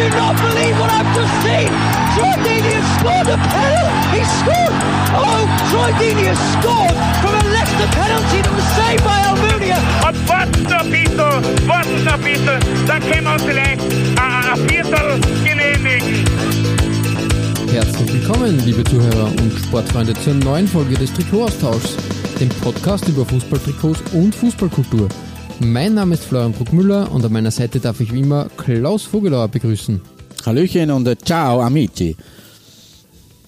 I do not believe what I've just seen! Troy Deeney has scored a penalty! He scored! Oh, Troy Deeney has scored from a Leicester penalty that was saved by Almunia! Und warten noch ein bisschen, warten noch ein bisschen, dann können wir uns vielleicht ein, ein Viertel genehmigen. Herzlich willkommen, liebe Zuhörer und Sportfreunde, zur neuen Folge des Trikotaustauschs, dem Podcast über Fußballtrikots und Fußballkultur. Mein Name ist Florian Bruckmüller und an meiner Seite darf ich wie immer Klaus Vogelauer begrüßen. Hallöchen und äh, ciao amici.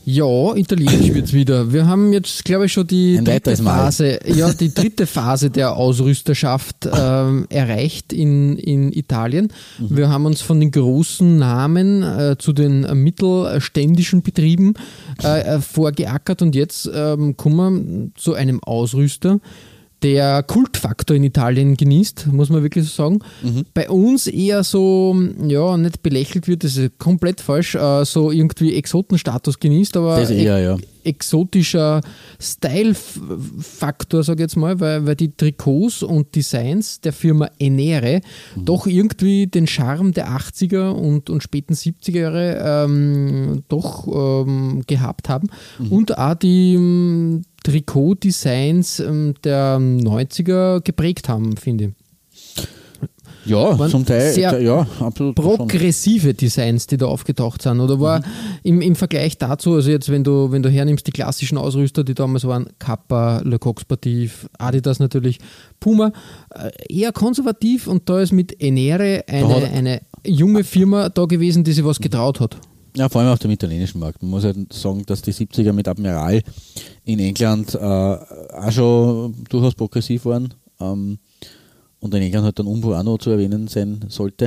Ja, italienisch wird's wieder. Wir haben jetzt, glaube ich, schon die Ein dritte Mal. Phase, ja, die dritte Phase der Ausrüsterschaft ähm, erreicht in, in Italien. Mhm. Wir haben uns von den großen Namen äh, zu den mittelständischen Betrieben äh, äh, vorgeackert und jetzt ähm, kommen wir zu einem Ausrüster, der Kultfaktor in Italien genießt, muss man wirklich so sagen. Mhm. Bei uns eher so, ja, nicht belächelt wird, das ist komplett falsch, äh, so irgendwie Exotenstatus genießt, aber Das eher, ja. Exotischer Style-Faktor, sage ich jetzt mal, weil, weil die Trikots und Designs der Firma Enere Mhm. doch irgendwie den Charme der 80er und, und späten 70er Jahre ähm, doch ähm, gehabt haben Mhm. und auch die ähm, Trikot-Designs ähm, der 90er geprägt haben, finde ich. Ja, Waren zum Teil, sehr ja, absolut. schon. progressive Designs, die da aufgetaucht sind. Oder war Mhm. im, im Vergleich dazu, also jetzt, wenn du, wenn du hernimmst, die klassischen Ausrüster, die damals waren, Kappa, Le Coq Sportif, Adidas natürlich, Puma, äh, eher konservativ und da ist mit Enere eine, eine junge Firma da gewesen, die sich was getraut hat. Ja, vor allem auf dem italienischen Markt. Man muss halt sagen, dass die 70er mit Admiral in England äh, auch schon durchaus progressiv waren. Ähm, und in England halt dann Umbro auch noch zu erwähnen sein sollte,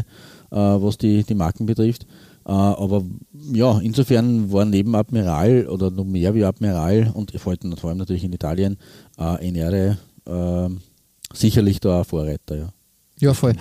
äh, was die, die Marken betrifft. Äh, aber ja, insofern waren neben Admiral oder noch mehr wie Admiral und vor allem, vor allem natürlich in Italien äh, Enere äh, sicherlich da ein Vorreiter. Ja. Ja, voll.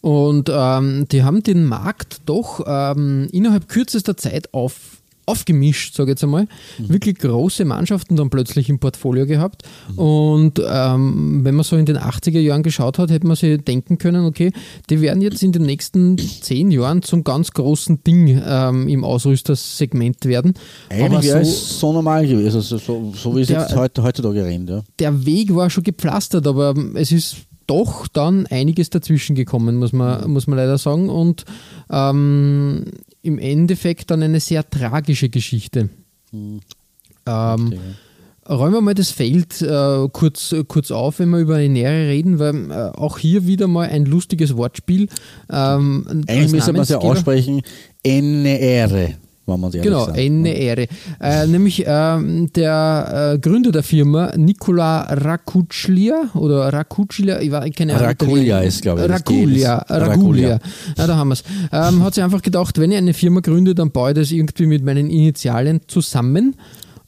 Und ähm, die haben den Markt doch ähm, innerhalb kürzester Zeit auf, aufgemischt, sage ich jetzt einmal. Wirklich große Mannschaften dann plötzlich im Portfolio gehabt. Und ähm, wenn man so in den 80er Jahren geschaut hat, hätte man sich denken können, okay, die werden jetzt in den nächsten zehn Jahren zum ganz großen Ding ähm, im Ausrüstersegment werden. Eigentlich Aber wäre so, es so normal gewesen, also so, so wie es Der- jetzt heute, heutzutage rennt. Ja. der Weg war schon gepflastert, aber es ist doch dann einiges dazwischen gekommen, muss man, muss man leider sagen. Und ähm, im Endeffekt dann eine sehr tragische Geschichte. Ähm, räumen wir mal das Feld äh, kurz, kurz auf, wenn wir über Enere reden, weil äh, auch hier wieder mal ein lustiges Wortspiel. Ähm, Eigentlich müsste man es ja aussprechen, Enere, wenn man ehrlich Genau, sagt. eine Ehre. Äh, nämlich ähm, der äh, Gründer der Firma, Nicola Racuccia oder Racuccia, ich, war, keine Ahnung. Italien- ist, glaube ich, das. Raculia. Raculia. Ja, da haben wir es. Ähm, hat sich einfach gedacht, wenn ich eine Firma gründe, dann baue ich das irgendwie mit meinen Initialien zusammen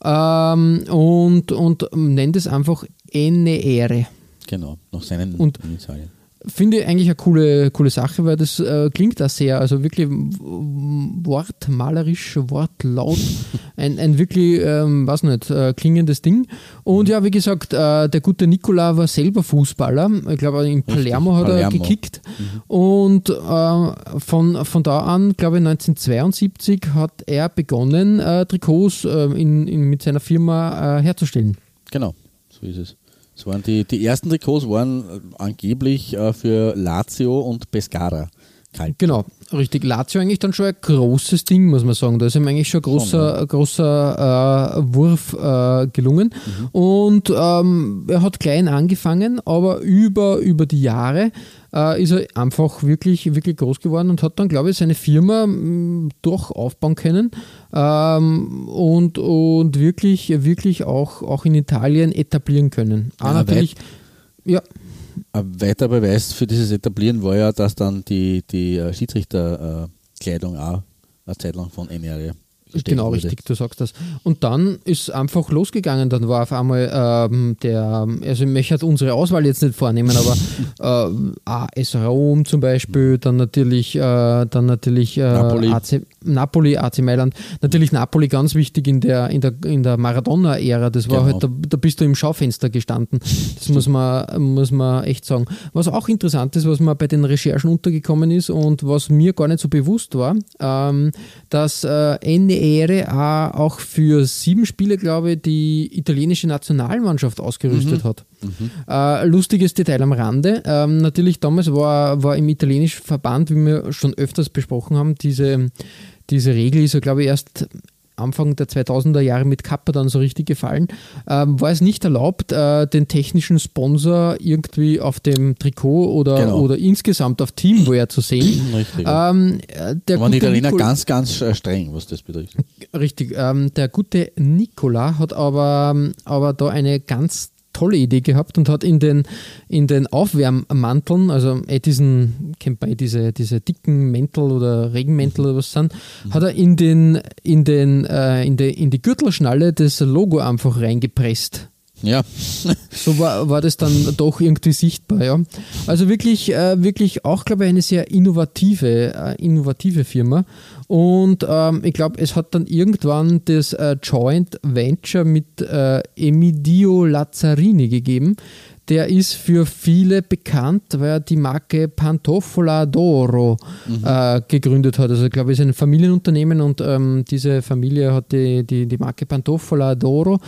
ähm, und, und nennt es einfach Enere. Genau, nach seinen Und- Initialien. Finde ich eigentlich eine coole, coole Sache, weil das äh, klingt da sehr, also wirklich wortmalerisch, wortlaut, ein, ein wirklich, ähm, weiß nicht, äh, klingendes Ding. Und ja, wie gesagt, äh, der gute Nikola war selber Fußballer. Ich glaube, in Palermo hat er Palermo. gekickt. Und äh, von, von da an, glaube ich, 1972 hat er begonnen, äh, Trikots äh, in, in, mit seiner Firma äh, herzustellen. Genau, so ist es. Es waren die, die ersten Trikots waren äh, angeblich äh, für Lazio und Pescara kalt. Genau, richtig. Lazio eigentlich dann schon ein großes Ding, muss man sagen. Da ist ihm eigentlich schon ein großer, ein großer äh, Wurf äh, gelungen. Und ähm, er hat klein angefangen, aber über, über die Jahre äh, ist er einfach wirklich, wirklich groß geworden und hat dann, glaube ich, seine Firma mh, doch aufbauen können ähm, und, und wirklich, wirklich auch, auch in Italien etablieren können. Ja, natürlich, ja, Ein weiterer Beweis für dieses Etablieren war ja, dass dann die, die äh, Schiedsrichterkleidung auch eine Zeit lang von Enere Genau, wurde. richtig, du sagst das. Und dann ist einfach losgegangen. Dann war auf einmal ähm, der, also ich möchte halt unsere Auswahl jetzt nicht vornehmen, aber äh, AS Rom zum Beispiel, dann natürlich, äh, dann natürlich äh, Napoli. AC, Napoli, AC Mailand. Natürlich Napoli ganz wichtig in der, in der, in der Maradona-Ära. Das war Genau. halt, da, da bist du im Schaufenster gestanden. Das muss man, muss man echt sagen. Was auch interessant ist, was mir bei den Recherchen untergekommen ist und was mir gar nicht so bewusst war, ähm, dass äh, Ende Ehre auch für sieben Spiele, glaube ich, die italienische Nationalmannschaft ausgerüstet hat. Äh, lustiges Detail am Rande. Ähm, natürlich damals war, war im italienischen Verband, wie wir schon öfters besprochen haben, diese, diese Regel ist ja, glaube ich, erst Anfang der 2000er Jahre mit Kappa dann so richtig gefallen, ähm, war es nicht erlaubt, äh, den technischen Sponsor irgendwie auf dem Trikot oder, Genau. oder insgesamt auf Teamwear zu sehen. Richtig. Ähm, äh, der waren die Italiener Nicol- ganz, ganz äh, streng, was das betrifft. Richtig, ähm, der gute Nicola hat aber, ähm, aber da eine ganz tolle Idee gehabt und hat in den, in den Aufwärmmanteln, also eh diesen, kennt man eh diese, diese dicken Mäntel oder Regenmäntel oder was sind, hat er in den, in den, äh, in, die, in die Gürtelschnalle das Logo einfach reingepresst. Ja, So war, war das dann doch irgendwie sichtbar, ja. Also wirklich, äh, wirklich auch, glaube ich, eine sehr innovative, äh, innovative Firma. Und ähm, ich glaube, es hat dann irgendwann das äh, Joint Venture mit äh, Emidio Lazzarini gegeben. Der ist für viele bekannt, weil er die Marke Pantofola d'Oro äh, gegründet hat. Also ich glaube, es ist ein Familienunternehmen und ähm, diese Familie hat die, die, die Marke Pantofola d'Oro.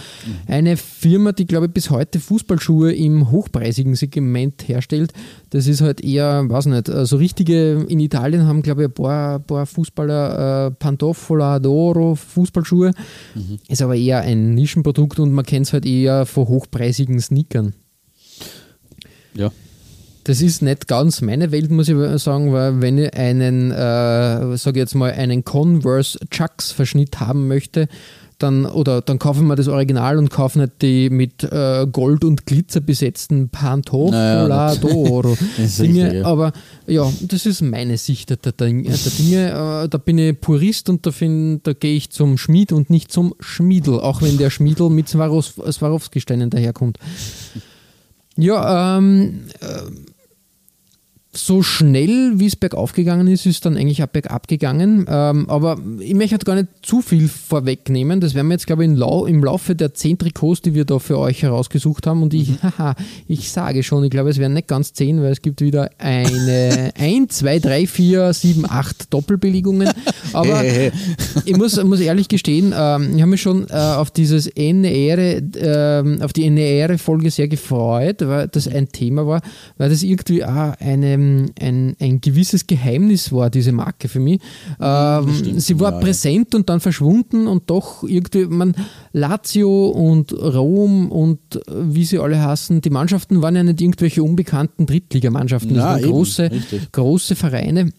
Eine Firma, die, glaube ich, bis heute Fußballschuhe im hochpreisigen Segment herstellt. Das ist halt eher, weiß nicht, so also richtige, in Italien haben, glaube ich, ein paar, paar Fußballer äh, Pantofola d'Oro Fußballschuhe. Ist aber eher ein Nischenprodukt und man kennt es halt eher von hochpreisigen Sneakern. Ja. Das ist nicht ganz meine Welt, muss ich sagen, weil wenn ich einen, äh, sage jetzt mal, einen Converse Chucks Verschnitt haben möchte, dann oder dann kaufe ich mir das Original und kaufe nicht die mit äh, Gold und Glitzer besetzten Pantofola Naja, Dinge. richtig, ja. Aber ja, das ist meine Sicht der, der, der Dinge. Äh, da bin ich Purist und da, find- da gehe ich zum Schmied und nicht zum Schmiedel, auch wenn der Schmiedel mit Swarovski-Steinen daherkommt. Ja, ähm, so schnell, wie es bergauf gegangen ist, ist dann eigentlich auch bergab gegangen. Ähm, aber ich möchte halt gar nicht zu viel vorwegnehmen. Das werden wir jetzt, glaube ich, im, Lau im Laufe der zehn Trikots, die wir da für euch herausgesucht haben. Und ich, haha, ich sage schon, ich glaube, es werden nicht ganz zehn, weil es gibt wieder eine 1, 2, 3, 4, 7, 8 Doppelbelegungen. Aber ich muss, muss ehrlich gestehen, ähm, ich habe mich schon äh, auf dieses NR, ähm, auf die NR-Folge sehr gefreut, weil das ein Thema war, weil das irgendwie auch eine, ein, ein gewisses Geheimnis war, diese Marke für mich. Ähm, stimmt, sie war ja, ja. präsent und dann verschwunden und doch irgendwie, man, Lazio und Rom und äh, wie sie alle hassen, die Mannschaften waren ja nicht irgendwelche unbekannten Drittligamannschaften, das Ja, waren eben, große, richtig. große Vereine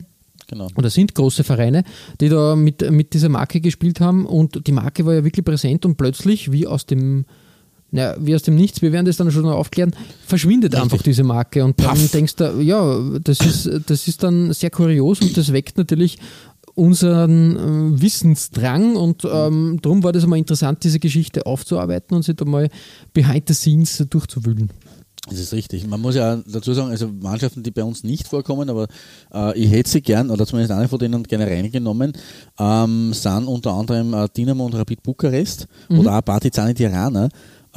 genau. oder sind große Vereine, die da mit, mit dieser Marke gespielt haben und die Marke war ja wirklich präsent und plötzlich, wie aus dem, na, wie aus dem Nichts, wir werden das dann schon noch aufklären, verschwindet Richtig. einfach diese Marke und dann Paff. denkst du, ja, das ist, das ist dann sehr kurios und das weckt natürlich unseren äh, Wissensdrang und ähm, darum war das einmal interessant, diese Geschichte aufzuarbeiten und sich da mal behind the scenes durchzuwühlen. Das ist richtig. Man muss ja dazu sagen, also Mannschaften, die bei uns nicht vorkommen, aber äh, ich hätte sie gern, oder zumindest eine von denen gerne reingenommen, ähm, sind unter anderem äh, Dinamo und Rapid Bukarest oder auch Partizani Tirana,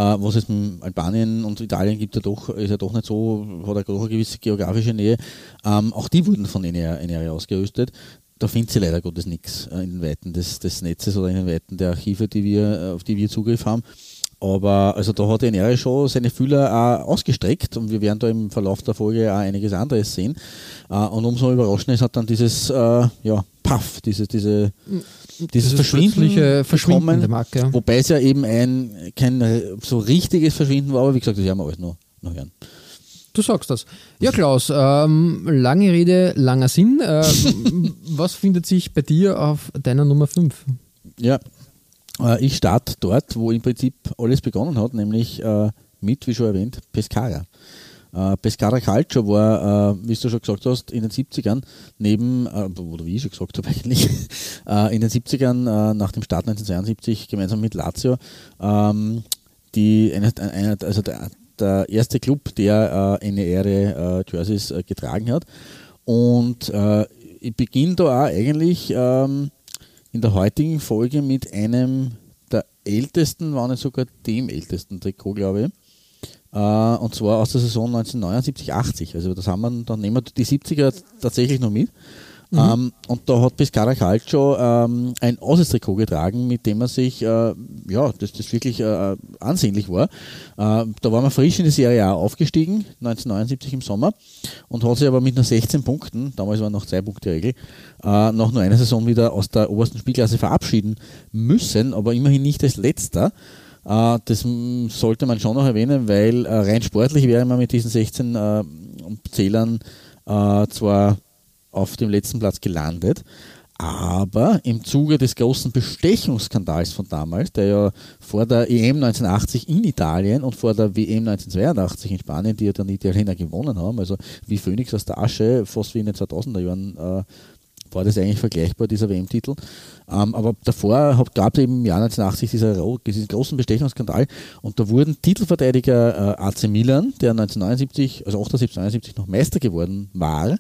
was es in Albanien und Italien gibt, ja doch, ist ja doch nicht so, hat ja doch eine gewisse geografische Nähe. Ähm, auch die wurden von NR, NR ausgerüstet. Da findet sie leider Gottes nichts äh, in den Weiten des, des Netzes oder in den Weiten der Archive, die wir, äh, auf die wir Zugriff haben. Aber also da hat NR schon seine Fühler auch ausgestreckt und wir werden da im Verlauf der Folge auch einiges anderes sehen. Äh, und umso überraschender ist hat dann dieses, äh, ja, Puff, diese, diese, dieses Verschwinden, plötzliche Verschwinden bekommen, der Marke. ja. Wobei es ja eben ein kein äh, so richtiges Verschwinden war, aber wie gesagt, das werden wir alles noch, noch hören. Du sagst das. Ja, Klaus, ähm, lange Rede, langer Sinn. Ähm, was findet sich bei dir auf deiner Nummer 5? Ja, äh, ich starte dort, wo im Prinzip alles begonnen hat, nämlich äh, mit, wie schon erwähnt, Pescara. Äh, Pescara Calcio war, äh, wie du schon gesagt hast, in den 70ern neben, äh, oder wie ich schon gesagt habe eigentlich, äh, in den 70ern äh, nach dem Start 1972 gemeinsam mit Lazio ähm, die, eine, eine, also der, der erste Club, der äh, eine Ehre äh, Jerseys getragen hat. Und ich beginne da auch eigentlich ähm, in der heutigen Folge mit einem der ältesten, war nicht sogar dem ältesten Trikot, glaube ich. Äh, und zwar aus der Saison 1979-80. Also das haben wir, dann nehmen wir die 70er tatsächlich noch mit. Mhm. Ähm, und da hat Pescara Calcio ähm, ein Aussichtstrikot getragen, mit dem er sich, äh, ja, das, das wirklich äh, ansehnlich war. Äh, da war man frisch in die Serie A aufgestiegen, 1979 im Sommer, und hat sich aber mit nur 16 Punkten, damals war noch zwei Punkte Regel, äh, nach nur einer Saison wieder aus der obersten Spielklasse verabschieden müssen, aber immerhin nicht als letzter. Äh, das sollte man schon noch erwähnen, weil äh, rein sportlich wäre man mit diesen 16 äh, Zählern zwar auf dem letzten Platz gelandet, aber im Zuge des großen Bestechungsskandals von damals, der ja vor der EM 1980 in Italien und vor der WM 1982 in Spanien, die ja dann Italiener gewonnen haben, also wie Phoenix aus der Asche, fast wie in den 2000er Jahren äh, war das eigentlich vergleichbar, dieser WM-Titel. Ähm, aber davor gab es eben im Jahr 1980 dieser, diesen großen Bestechungsskandal und da wurden Titelverteidiger äh, AC Milan, der 1979, also 78, 79 noch Meister geworden war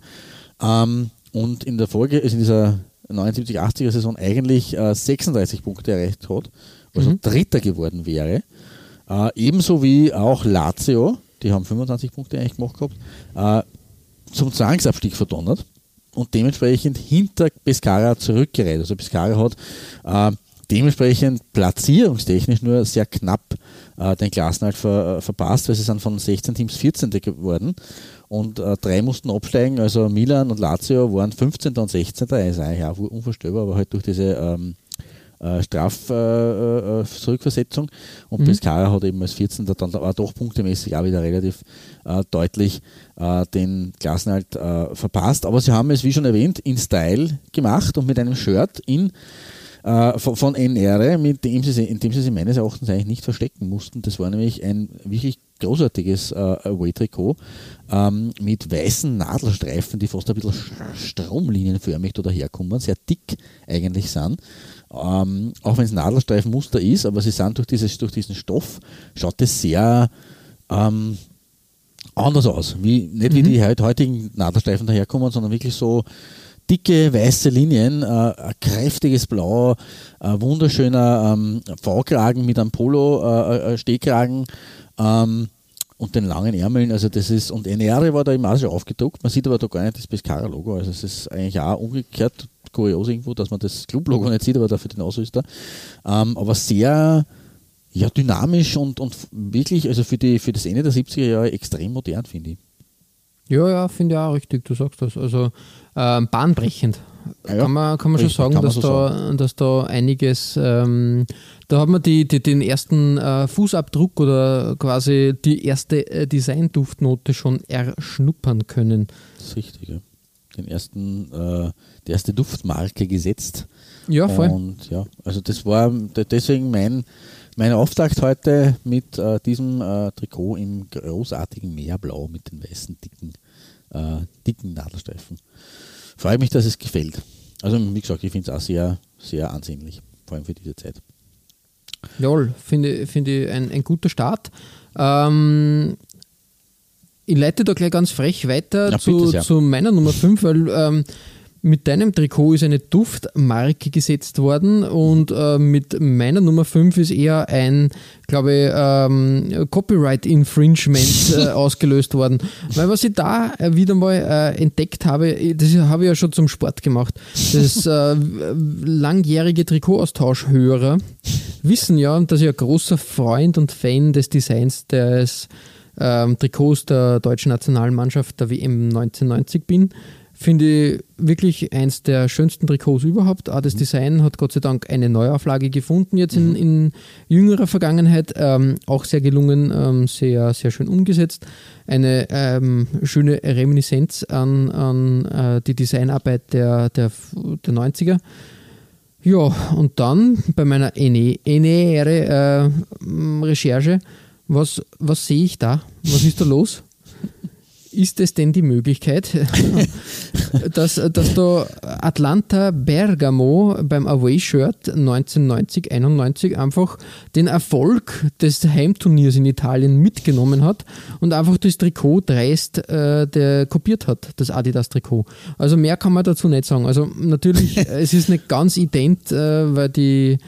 ähm, und in der Folge, also in dieser 79, 80er Saison eigentlich äh, 36 Punkte erreicht hat, also mhm. Dritter geworden wäre. Äh, ebenso wie auch Lazio, die haben 25 Punkte eigentlich gemacht gehabt, äh, zum Zwangsabstieg verdonnert und dementsprechend hinter Pescara zurückgereiht. Also Pescara hat äh, dementsprechend platzierungstechnisch nur sehr knapp äh, den Klassenhalt ver, äh, verpasst, weil sie sind von 16 Teams 14. geworden und äh, drei mussten absteigen, also Milan und Lazio waren 15. und 16. Das ist eigentlich auch unvorstellbar, aber halt durch diese ähm, äh, Strafzurückversetzung äh, äh, und mhm. Pescara hat eben als 14. dann aber doch punktemäßig auch wieder relativ äh, deutlich äh, den Klassenhalt äh, verpasst. Aber sie haben es, wie schon erwähnt, in Style gemacht und mit einem Shirt in von, von NR, mit dem sie, in dem sie sich meines Erachtens eigentlich nicht verstecken mussten. Das war nämlich ein wirklich großartiges äh, Away-Trikot ähm, mit weißen Nadelstreifen, die fast ein bisschen stromlinienförmig da daherkommen, sehr dick eigentlich sind. Ähm, auch wenn es Nadelstreifenmuster ist, aber sie sind durch, dieses, durch diesen Stoff, schaut es sehr ähm, anders aus. Wie, nicht mhm. wie die heutigen Nadelstreifen daherkommen, sondern wirklich so dicke weiße Linien, äh, ein kräftiges Blau, ein wunderschöner ähm, V-Kragen mit einem Polo-Stehkragen äh, äh ähm, und den langen Ärmeln. Also das ist, und NR war da im schon aufgedruckt, man sieht aber da gar nicht das Pescara-Logo. Also es ist eigentlich auch umgekehrt kurios irgendwo, dass man das Club-Logo nicht sieht, aber dafür den Ausrüster. Ähm, aber sehr ja, dynamisch und, und wirklich, also für, die, für das Ende der 70er Jahre extrem modern, finde ich. Ja, ja, finde ich auch richtig, du sagst das. Also ähm, bahnbrechend. Ja, kann man, kann man schon sagen, dass, so da, sagen. dass da einiges, ähm, da hat man die, die, den ersten äh, Fußabdruck oder quasi die erste äh, Design-Duftnote schon erschnuppern können. Das ist richtig, ja den ersten, äh, die erste Duftmarke gesetzt. Ja, voll. Und ja, also das war deswegen mein, mein Auftakt heute mit äh, diesem äh, Trikot im großartigen Meerblau mit den weißen dicken, äh, dicken Nadelstreifen. Freue mich, dass es gefällt. Also wie gesagt, ich finde es auch sehr, sehr ansehnlich, vor allem für diese Zeit. Jawohl, finde find ich ein, ein guter Start. Ähm, ich leite da gleich ganz frech weiter ja, zu, zu, meiner Nummer 5, weil ähm, mit deinem Trikot ist eine Duftmarke gesetzt worden und äh, mit meiner Nummer 5 ist eher ein, glaube ich, ähm, Copyright Infringement äh, ausgelöst worden. Weil was ich da äh, wieder mal äh, entdeckt habe, das habe ich ja schon zum Sport gemacht, das äh, langjährige Trikotaustauschhörer wissen ja, dass ich ein großer Freund und Fan des Designs des ähm, Trikots der deutschen Nationalmannschaft der WM 1990 bin. Finde ich wirklich eins der schönsten Trikots überhaupt. Auch das mhm. Design hat Gott sei Dank eine Neuauflage gefunden, jetzt in, mhm. in jüngerer Vergangenheit. Ähm, auch sehr gelungen, ähm, sehr, sehr schön umgesetzt. Eine ähm, schöne Reminiszenz an, an äh, die Designarbeit der, der, der 90er. Ja, und dann bei meiner nähere äh, Recherche was, was sehe ich da? Was ist da los? ist es denn die Möglichkeit, dass, dass da Atlanta Bergamo beim Away-Shirt 1990, 91 einfach den Erfolg des Heimturniers in Italien mitgenommen hat und einfach das Trikot dreist äh, der kopiert hat, das Adidas-Trikot. Also mehr kann man dazu nicht sagen. Also natürlich, es ist nicht ganz ident, äh, weil die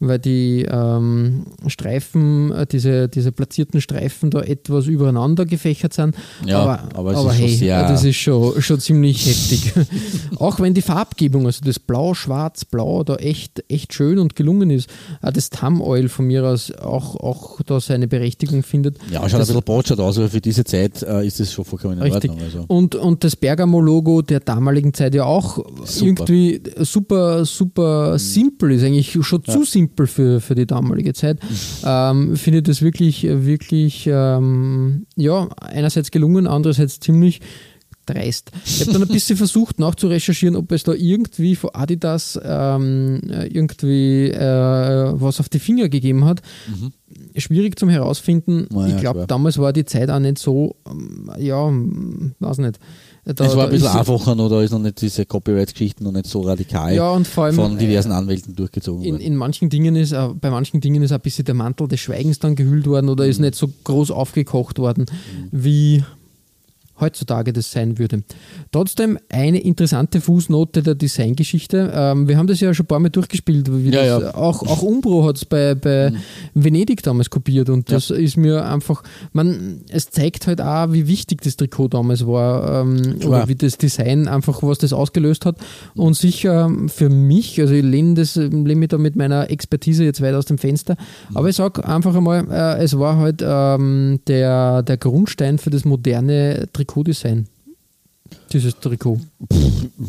weil die ähm, Streifen, äh, diese, diese platzierten Streifen da etwas übereinander gefächert sind. Ja, aber, aber es aber ist schon hey, sehr- das ist schon, schon ziemlich heftig. auch wenn die Farbgebung, also das Blau, Schwarz, Blau, da echt, echt schön und gelungen ist. Auch das Tam Oil von mir aus auch, auch da seine Berechtigung findet. Ja, schaut ein Das- bisschen botschert aus, aber für diese Zeit äh, ist es schon vollkommen in Richtig. Ordnung. Also. Und, und das Bergamo-Logo der damaligen Zeit ja auch Super. irgendwie super, super simpel ist, eigentlich schon zu simpel für, für die damalige Zeit. Ähm, Finde ich das wirklich, wirklich, ähm, ja, einerseits gelungen, andererseits ziemlich dreist. Ich habe dann ein bisschen versucht nachzurecherchieren, ob es da irgendwie von Adidas ähm, äh, irgendwie äh, was auf die Finger gegeben hat. Schwierig zum herausfinden. Na ich glaube, damals war die Zeit auch nicht so, ähm, ja, weiß nicht. Da, es war ein bisschen einfacher noch, da ist noch nicht diese Copyright-Geschichten noch nicht so radikal Ja, und vor allem von diversen Anwälten durchgezogen in, worden. in manchen Dingen ist, äh, bei manchen Dingen ist ein bisschen der Mantel des Schweigens dann gehüllt worden oder Mhm. ist nicht so groß aufgekocht worden, wie heutzutage das sein würde. Trotzdem eine interessante Fußnote der Designgeschichte. Ähm, wir haben das ja schon ein paar Mal durchgespielt. Wie Ja, das, ja. Auch, auch Umbro hat es bei, bei Venedig damals kopiert und das ist mir einfach, man, es zeigt halt auch, wie wichtig das Trikot damals war ähm, oder wie das Design einfach, was das ausgelöst hat. Und sicher für mich, also ich lehne, das, lehne mich da mit meiner Expertise jetzt weit aus dem Fenster, aber ich sage einfach einmal, äh, es war halt ähm, der, der Grundstein für das moderne Trikotdesign. Dieses Trikot.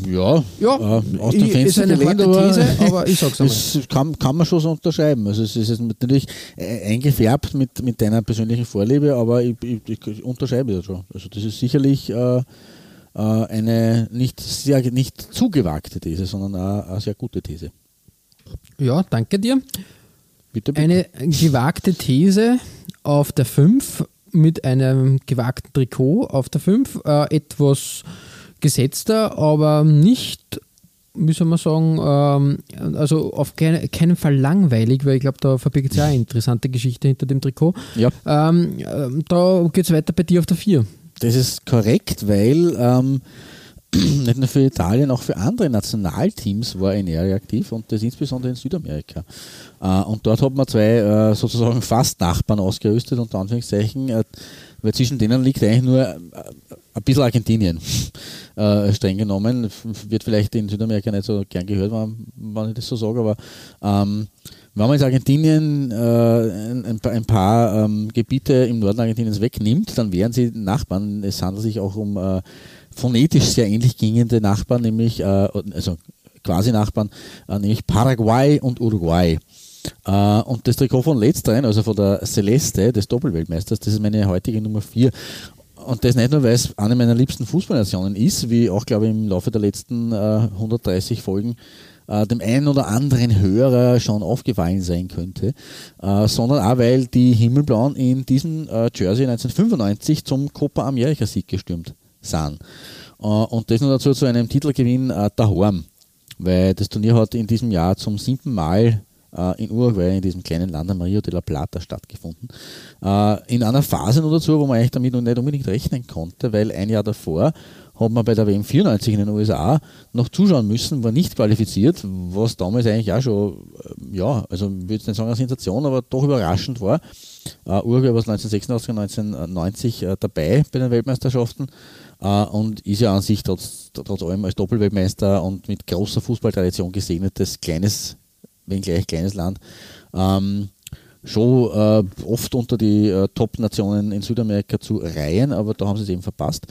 Ja, Ja, äh, aus dem Fenster ist eine gelehnt, aber, These, aber ich sag's einmal. Es kann, kann man schon so unterschreiben. Also es ist jetzt natürlich äh, eingefärbt mit, mit deiner persönlichen Vorliebe, aber ich, ich, ich unterschreibe das schon. Also das ist sicherlich äh, äh, eine nicht, sehr, nicht zu gewagte These, sondern eine, eine sehr gute These. Ja, danke dir. Bitte, bitte. Eine gewagte These auf der 5 mit einem gewagten Trikot auf der 5. Äh, etwas gesetzter, aber nicht, wie soll man sagen, ähm, also auf keine, keinen Fall langweilig, weil ich glaube, da verbirgt sich auch eine interessante Geschichte hinter dem Trikot. Ja. Ähm, ähm, da geht es weiter bei dir auf der 4. Das ist korrekt, weil ähm, nicht nur für Italien, auch für andere Nationalteams war NR aktiv und das insbesondere in Südamerika. Äh, und dort hat man zwei äh, sozusagen fast Nachbarn ausgerüstet, unter Anführungszeichen, äh, weil zwischen denen liegt eigentlich nur ein bisschen Argentinien. Streng genommen. Wird vielleicht in Südamerika nicht so gern gehört, wenn, ich das so sage, aber ähm, wenn man jetzt Argentinien ein, paar, ähm, Gebiete im Norden Argentiniens wegnimmt, dann wären sie Nachbarn. Es handelt sich auch um phonetisch sehr ähnlich gingende Nachbarn, nämlich äh, also quasi Nachbarn, äh, nämlich Paraguay und Uruguay. Äh, und das Trikot von letzteren, also von der Celeste, des Doppelweltmeisters, das ist meine heutige Nummer 4. Und das nicht nur, weil es eine meiner liebsten Fußballnationen ist, wie auch, glaube ich, im Laufe der letzten äh, 130 Folgen äh, dem einen oder anderen Hörer schon aufgefallen sein könnte, sondern auch, weil die Himmelblauen in diesem Jersey 1995 zum Copa America Sieg gestürmt sind. Äh, und das nur dazu zu einem Titelgewinn äh, daheim, weil das Turnier hat in diesem Jahr zum siebten Mal äh, in Uruguay, in diesem kleinen Land am Rio de la Plata stattgefunden. Äh, in einer Phase nur dazu, wo man eigentlich damit noch nicht unbedingt rechnen konnte, weil ein Jahr davor hat man bei der WM 94 in den USA noch zuschauen müssen, war nicht qualifiziert, was damals eigentlich auch schon, ja, also ich würde nicht sagen eine Sensation, aber doch überraschend war. Uruguay war 1986 und 1990 äh, dabei bei den Weltmeisterschaften und ist ja an sich trotz, trotz allem als Doppelweltmeister und mit großer Fußballtradition gesegnetes kleines, wenngleich kleines Land. Ähm, schon äh, oft unter die äh, Top-Nationen in Südamerika zu reihen, aber da haben sie es eben verpasst.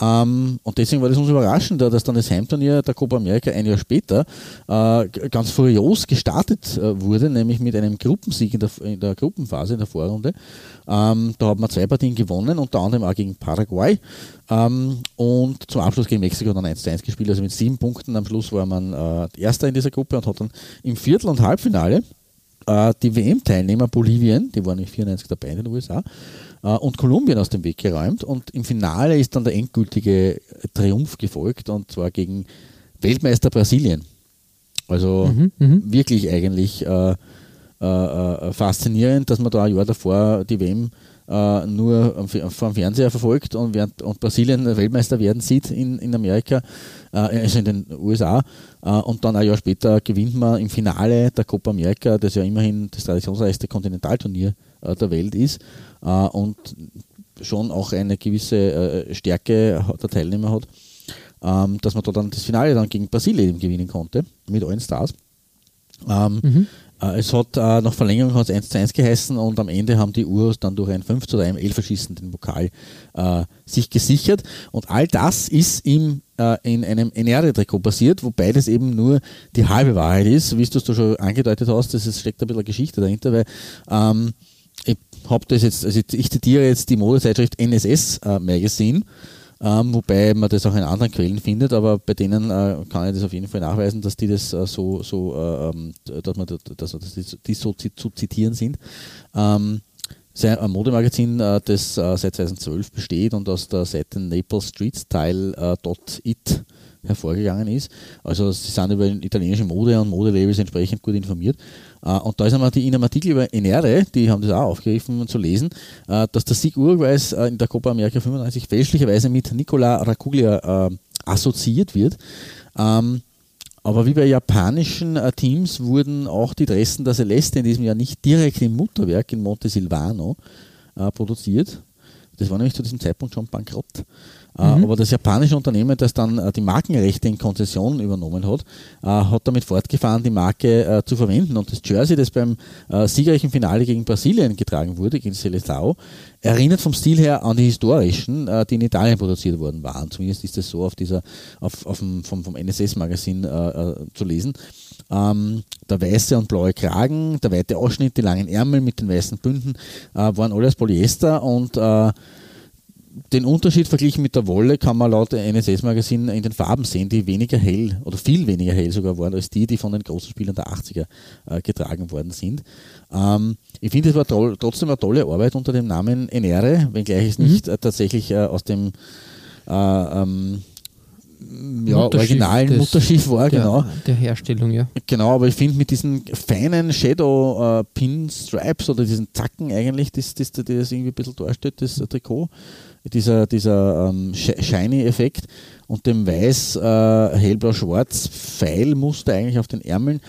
Ähm, und deswegen war das umso überraschender, dass dann das Heimturnier der Copa America ein Jahr später äh, ganz furios gestartet äh, wurde, nämlich mit einem Gruppensieg in der, in der Gruppenphase, in der Vorrunde. Ähm, da hat man zwei Partien gewonnen, unter anderem auch gegen Paraguay ähm, und zum Abschluss gegen Mexiko dann 1 zu 1 gespielt. Also mit sieben Punkten am Schluss war man äh, Erster in dieser Gruppe und hat dann im Viertel- und Halbfinale äh, die WM-Teilnehmer Bolivien, die waren in 94 dabei in den USA, und Kolumbien aus dem Weg geräumt. Und im Finale ist dann der endgültige Triumph gefolgt und zwar gegen Weltmeister Brasilien. Also Mhm, wirklich eigentlich äh, äh, äh, faszinierend, dass man da ein Jahr davor die WM äh, nur vom Fernseher verfolgt und, während, und Brasilien Weltmeister werden sieht in, in Amerika, äh, also in den USA. Äh, und dann ein Jahr später gewinnt man im Finale der Copa America, das ja immerhin das traditionsreichste Kontinentalturnier äh, der Welt ist äh, und schon auch eine gewisse äh, Stärke der Teilnehmer hat, ähm, dass man da dann das Finale dann gegen Brasilien gewinnen konnte, mit allen Stars. Ähm, äh, es hat äh, nach Verlängerung hat es 1 zu 1 geheißen und am Ende haben die Uros dann durch ein 5 zu 3 im Elferschießen den Pokal äh, sich gesichert. Und all das ist im, äh, in einem Enerde-Trikot passiert, wobei das eben nur die halbe Wahrheit ist, wie du es da schon angedeutet hast, ist, steckt ein bisschen Geschichte dahinter, weil ähm, ich habe das jetzt, also ich zitiere jetzt die Modezeitschrift NSS äh, Magazine, ähm, wobei man das auch in anderen Quellen findet, aber bei denen äh, kann ich das auf jeden Fall nachweisen, dass die das äh, so, so äh, ähm, dass man das, dass, dass die, die so zu zitieren sind. Ähm, ein Modemagazin, äh, das äh, seit 2012 besteht und aus der Seite Naples Street Style äh, hervorgegangen ist. Also sie sind über italienische Mode und Modelabels entsprechend gut informiert. Äh, und da ist einmal die in einem Artikel über Enere, die haben das auch aufgegriffen zu lesen, äh, dass der Sieg Uruguays äh, in der Copa America 95 fälschlicherweise mit Nicola Racuglia assoziiert wird. Ähm, aber wie bei japanischen Teams wurden auch die Dressen der Celeste in diesem Jahr nicht direkt im Mutterwerk in Montesilvano äh, produziert. Das war nämlich zu diesem Zeitpunkt schon bankrott. Äh, aber das japanische Unternehmen, das dann äh, die Markenrechte in Konzession übernommen hat, äh, hat damit fortgefahren, die Marke zu verwenden. Und das Jersey, das beim siegreichen Finale gegen Brasilien getragen wurde, gegen Seleção, erinnert vom Stil her an die historischen, die in Italien produziert worden waren. Zumindest ist das so auf dieser, auf, auf dem, vom, vom NSS-Magazin äh, zu lesen. Ähm, der weiße und blaue Kragen, der weite Ausschnitt, die langen Ärmel mit den weißen Bünden äh, waren alles Polyester und äh, den Unterschied verglichen mit der Wolle kann man laut NSS-Magazin in den Farben sehen, die weniger hell oder viel weniger hell sogar waren als die, die von den großen Spielern der 80er äh, getragen worden sind. Ähm, ich finde, es war toll, trotzdem eine tolle Arbeit unter dem Namen Enere, wenngleich es nicht äh, tatsächlich äh, aus dem äh, ähm, ja, Mutterschiff originalen des- Mutterschiff war, der, genau. Der Herstellung, ja. Genau, aber ich finde mit diesen feinen Shadow äh, Pinstripes oder diesen Zacken eigentlich, das, das, das, das irgendwie ein bisschen darstellt, das Trikot, dieser, dieser ähm, Sh- Shiny-Effekt und dem weiß äh, hellblau-schwarz Pfeilmuster eigentlich auf den Ärmeln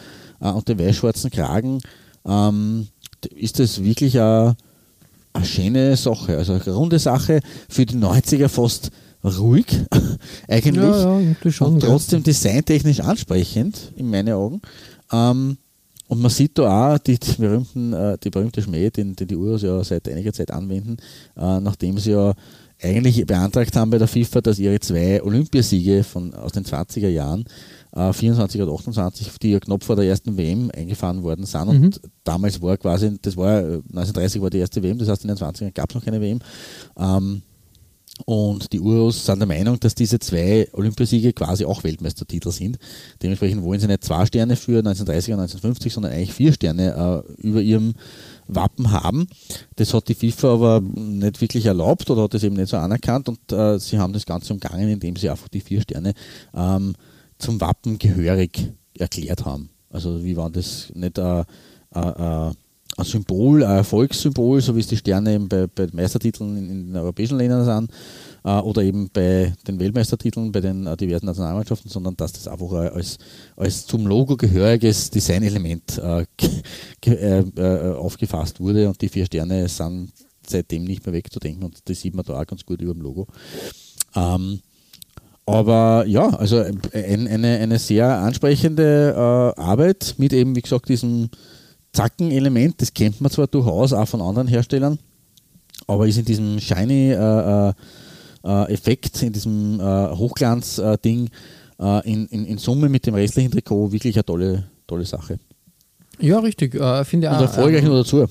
äh, und dem weiß-schwarzen Kragen, ähm, ist das wirklich eine, eine schöne Sache, also eine runde Sache für die 90er fast ruhig eigentlich Ja, ja, schon, und ja. trotzdem designtechnisch ansprechend in meinen Augen. Ähm, und man sieht da auch die, die, berühmten, äh, die berühmte Schmäh, den, den die Uros ja seit einiger Zeit anwenden, äh, nachdem sie ja eigentlich beantragt haben bei der FIFA, dass ihre zwei Olympiasiege von, aus den 20er Jahren, äh, 24 und 28, die ja knapp vor der ersten WM eingefahren worden sind. Und damals war quasi, das war äh, 1930 war die erste WM, das heißt in den 20ern gab es noch keine WM. Ähm, und die Uros sind der Meinung, dass diese zwei Olympiasiege quasi auch Weltmeistertitel sind. Dementsprechend wollen sie nicht zwei Sterne für 1930 und 1950, sondern eigentlich vier Sterne äh, über ihrem Wappen haben. Das hat die FIFA aber nicht wirklich erlaubt oder hat das eben nicht so anerkannt und äh, sie haben das Ganze umgangen, indem sie einfach die vier Sterne ähm, zum Wappen gehörig erklärt haben. Also wie war das nicht äh, äh, äh, ein Symbol, ein Erfolgssymbol, so wie es die Sterne eben bei, bei Meistertiteln in, in den europäischen Ländern sind oder eben bei den Weltmeistertiteln bei den äh, diversen Nationalmannschaften, sondern dass das einfach äh, als, als zum Logo gehöriges Designelement äh, ge- äh, äh, aufgefasst wurde und die vier Sterne sind seitdem nicht mehr wegzudenken und das sieht man da auch ganz gut über dem Logo. Ähm, aber ja, also ein, eine, eine sehr ansprechende äh, Arbeit mit eben, wie gesagt, diesem Zackenelement. Das kennt man zwar durchaus auch von anderen Herstellern, aber ist in diesem shiny äh, äh, äh, Effekt, in diesem äh, Hochglanz-Ding äh, in, in, in Summe mit dem restlichen Trikot wirklich eine tolle, tolle Sache. Ja, richtig. Äh, finde Und auch, erfolgreich ähm, nur dazu.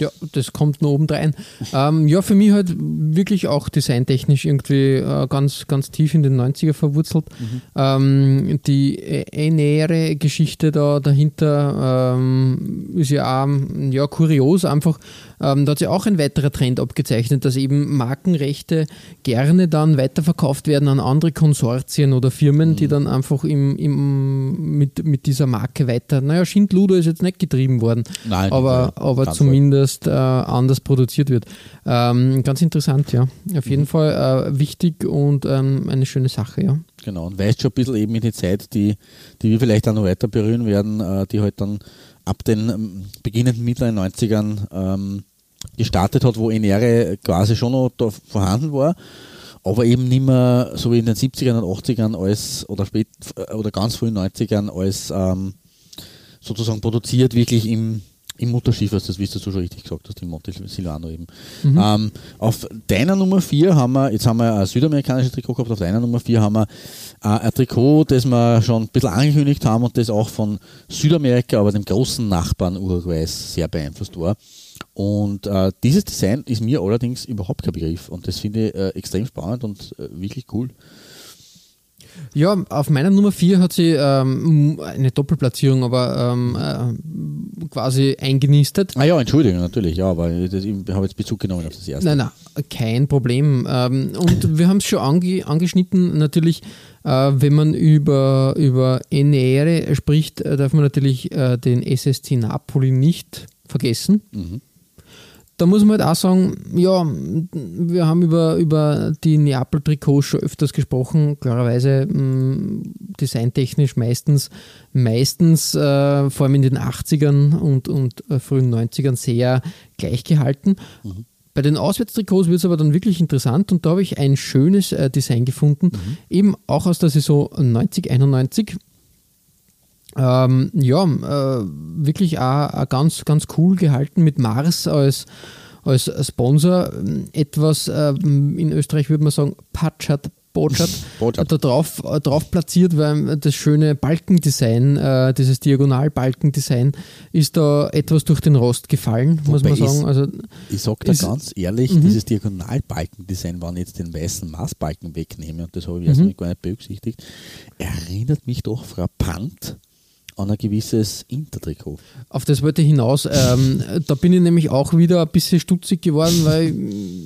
Ja, das kommt nur obendrein. Ähm, ja, für mich halt wirklich auch designtechnisch irgendwie äh, ganz, ganz tief in den 90er verwurzelt. Mhm. Ähm, die äh, nähere Geschichte da dahinter ähm, ist ja auch ja, kurios, einfach ähm, da hat sich auch ein weiterer Trend abgezeichnet, dass eben Markenrechte gerne dann weiterverkauft werden an andere Konsortien oder Firmen, mhm. die dann einfach im, im, mit, mit dieser Marke weiter, naja, Schindluder ist jetzt nicht getrieben worden, Nein, aber, aber zumindest äh, anders produziert wird. Ähm, ganz interessant, ja. Auf jeden mhm. Fall äh, wichtig und ähm, eine schöne Sache, ja. Genau, und weist schon ein bisschen eben in die Zeit, die, die wir vielleicht auch noch weiter berühren werden, äh, die halt dann ab den ähm, beginnenden mittleren 90ern ähm, gestartet hat, wo Enere quasi schon noch da vorhanden war, aber eben nicht mehr so wie in den 70ern und 80ern als oder spät oder ganz frühen 90ern als ähm, sozusagen produziert wirklich im, im Mutterschiff, also das wirst du schon richtig gesagt hast, im Monte Silvano eben. Mhm. Ähm, auf deiner Nummer 4 haben wir, jetzt haben wir ein südamerikanisches Trikot gehabt, auf deiner Nummer 4 haben wir äh, ein Trikot, das wir schon ein bisschen angekündigt haben und das auch von Südamerika, aber dem großen Nachbarn Uruguay sehr beeinflusst war. Und äh, dieses Design ist mir allerdings überhaupt kein Begriff und das finde ich äh, extrem spannend und äh, wirklich cool. Ja, auf meiner Nummer 4 hat sie ähm, eine Doppelplatzierung, aber ähm, äh, quasi eingenistet. Ah ja, Entschuldigung, natürlich, ja, aber das, ich habe jetzt Bezug genommen auf das erste. Nein, nein, kein Problem. Ähm, und wir haben es schon ange angeschnitten, natürlich, äh, wenn man über, über Enere spricht, äh, darf man natürlich äh, den SST Napoli nicht vergessen. Mhm da muss man halt auch sagen, ja, wir haben über, über die Neapel-Trikots schon öfters gesprochen, klarerweise mh, mm, designtechnisch meistens, meistens äh, vor allem in den 80ern und, und äh, frühen 90ern sehr gleich gehalten. Mhm. Bei den Auswärtstrikots wird es aber dann wirklich interessant und da habe ich ein schönes äh, Design gefunden, mhm. eben auch aus der Saison 90, 91 ähm, ja, äh, wirklich auch, auch, ganz, ganz cool gehalten mit Mars als, als Sponsor. Etwas, äh, in Österreich würde man sagen, Patschat Botschaft da drauf, äh, drauf platziert, weil das schöne Balkendesign, äh, dieses Diagonalbalkendesign, ist da etwas durch den Rost gefallen, Wobei muss man sagen. Also, ich sage da ganz ehrlich, mhm. dieses Diagonalbalkendesign, wenn ich jetzt den weißen Maßbalken wegnehme, und das habe ich mhm. erstmal gar nicht berücksichtigt, erinnert mich doch frappant an ein gewisses Intertrikot. Auf das wollte ich hinaus. Ähm, da bin ich nämlich auch wieder ein bisschen stutzig geworden, weil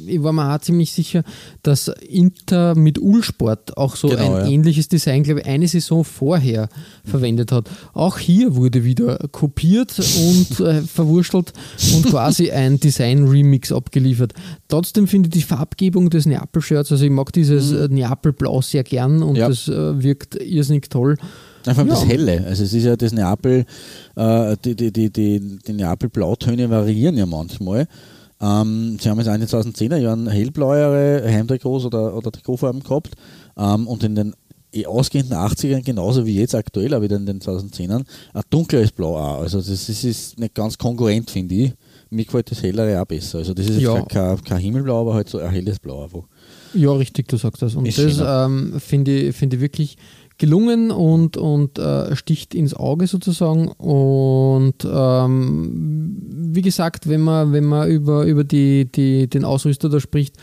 ich war mir auch ziemlich sicher, dass Inter mit Ulsport auch so genau, ein ja. ähnliches Design, glaube ich, eine Saison vorher verwendet hat. Auch hier wurde wieder kopiert und äh, verwurstelt und quasi ein Design-Remix abgeliefert. Trotzdem finde ich die Farbgebung des Neapel-Shirts, also ich mag dieses mhm. Äh, Neapel-Blau sehr gern und ja. das äh, wirkt irrsinnig toll. Einfach ja. das Helle. Also es ist ja das Neapel, äh, die, die, die, die, die Neapel-Blautöne variieren ja manchmal. Ähm, sie haben jetzt in den 2010er Jahren hellblauere Heimtrikots oder, oder Trikotfarben gehabt ähm, und in den ausgehenden 80ern, genauso wie jetzt aktuell, auch wieder in den 2010ern, ein dunkleres Blau auch. Also das ist, ist nicht ganz konkurrent, finde ich. Mir gefällt das hellere auch besser. Also das ist ja. kein, kein, Himmelblau, aber halt so ein helles Blau einfach. Ja, richtig, du sagst das. Und ist das ähm, finde ich, find ich wirklich gelungen und, und äh, sticht ins Auge sozusagen. Und ähm, wie gesagt, wenn man, wenn man über, über die, die, den Ausrüster da spricht,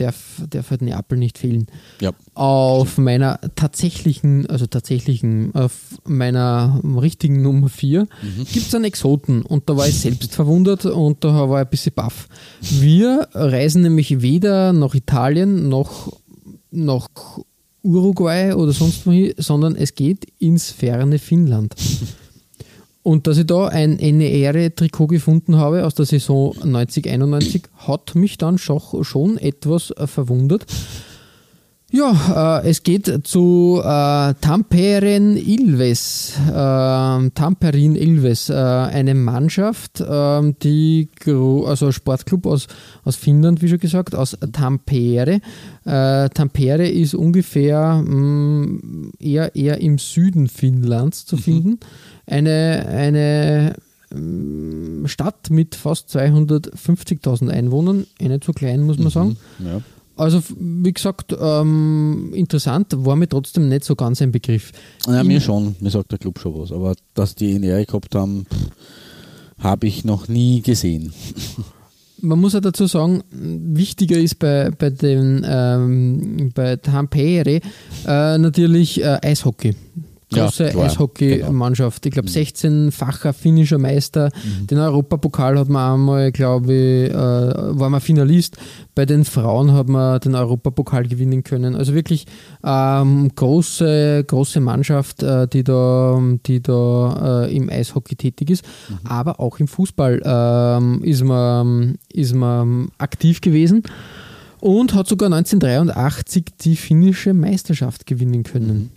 darf, darf halt Neapel nicht fehlen. Ja. Auf meiner tatsächlichen, also tatsächlichen, auf meiner richtigen Nummer 4 mhm. gibt es einen Exoten und da war ich selbst verwundert und da war ich ein bisschen baff. Wir reisen nämlich weder nach Italien noch nach Uruguay oder sonst wohin, sondern es geht ins ferne Finnland. Und dass ich da ein NER-Trikot gefunden habe aus der Saison 90-91, hat mich dann schon etwas verwundert. Ja, äh, es geht zu äh, Tamperen Ilves, äh, Tamperin Ilves, äh, eine Mannschaft, äh, die, also Sportclub aus, aus Finnland, wie schon gesagt, aus Tampere. Äh, Tampere ist ungefähr mh, mm, eher, eher im Süden Finnlands zu mhm. finden. Mhm. Eine, eine mm, Stadt mit fast 250.000 Einwohnern, nicht so klein, muss man mhm. sagen. Ja. Also, wie gesagt, ähm, interessant, war mir trotzdem nicht so ganz ein Begriff. Ja, mir schon, mir sagt der Club schon was, aber dass die in Ehre gehabt haben, habe ich noch nie gesehen. Man muss ja dazu sagen, wichtiger ist bei, bei den ähm, bei Tampere äh, natürlich äh, Eishockey. Große Ja, Eishockey-Mannschaft. Ich glaube, 16-facher finnischer Meister. Den Europapokal hat man einmal, glaube ich, äh, war man Finalist. Bei den Frauen hat man den Europapokal gewinnen können. Also wirklich ähm, große, große Mannschaft, äh, die da, die da äh, im Eishockey tätig ist. Aber auch im Fußball ähm, ist, man, ist man aktiv gewesen und hat sogar 1983 die finnische Meisterschaft gewinnen können.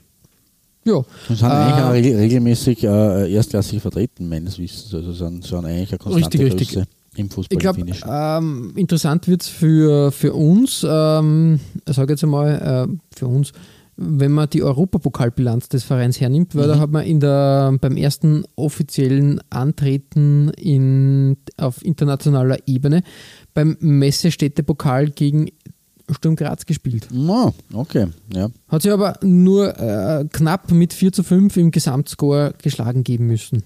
Ja, Und sind Äh, eigentlich auch regel- regelmäßig äh, erstklassig vertreten, meines Wissens. Also sind, sind eigentlich eine konstante Richtig, richtig. Größe im Fußball ich glaube, ähm, interessant wird es für, für uns, ähm, ich sage jetzt einmal, äh, für uns, wenn man die Europapokalbilanz des Vereins hernimmt, weil da hat man in der, beim ersten offiziellen Antreten in, auf internationaler Ebene beim Messestädtepokal gegen Sturm Graz gespielt. Ah, okay, ja. Hat sich aber nur äh, knapp mit 4 zu 5 im Gesamtscore geschlagen geben müssen.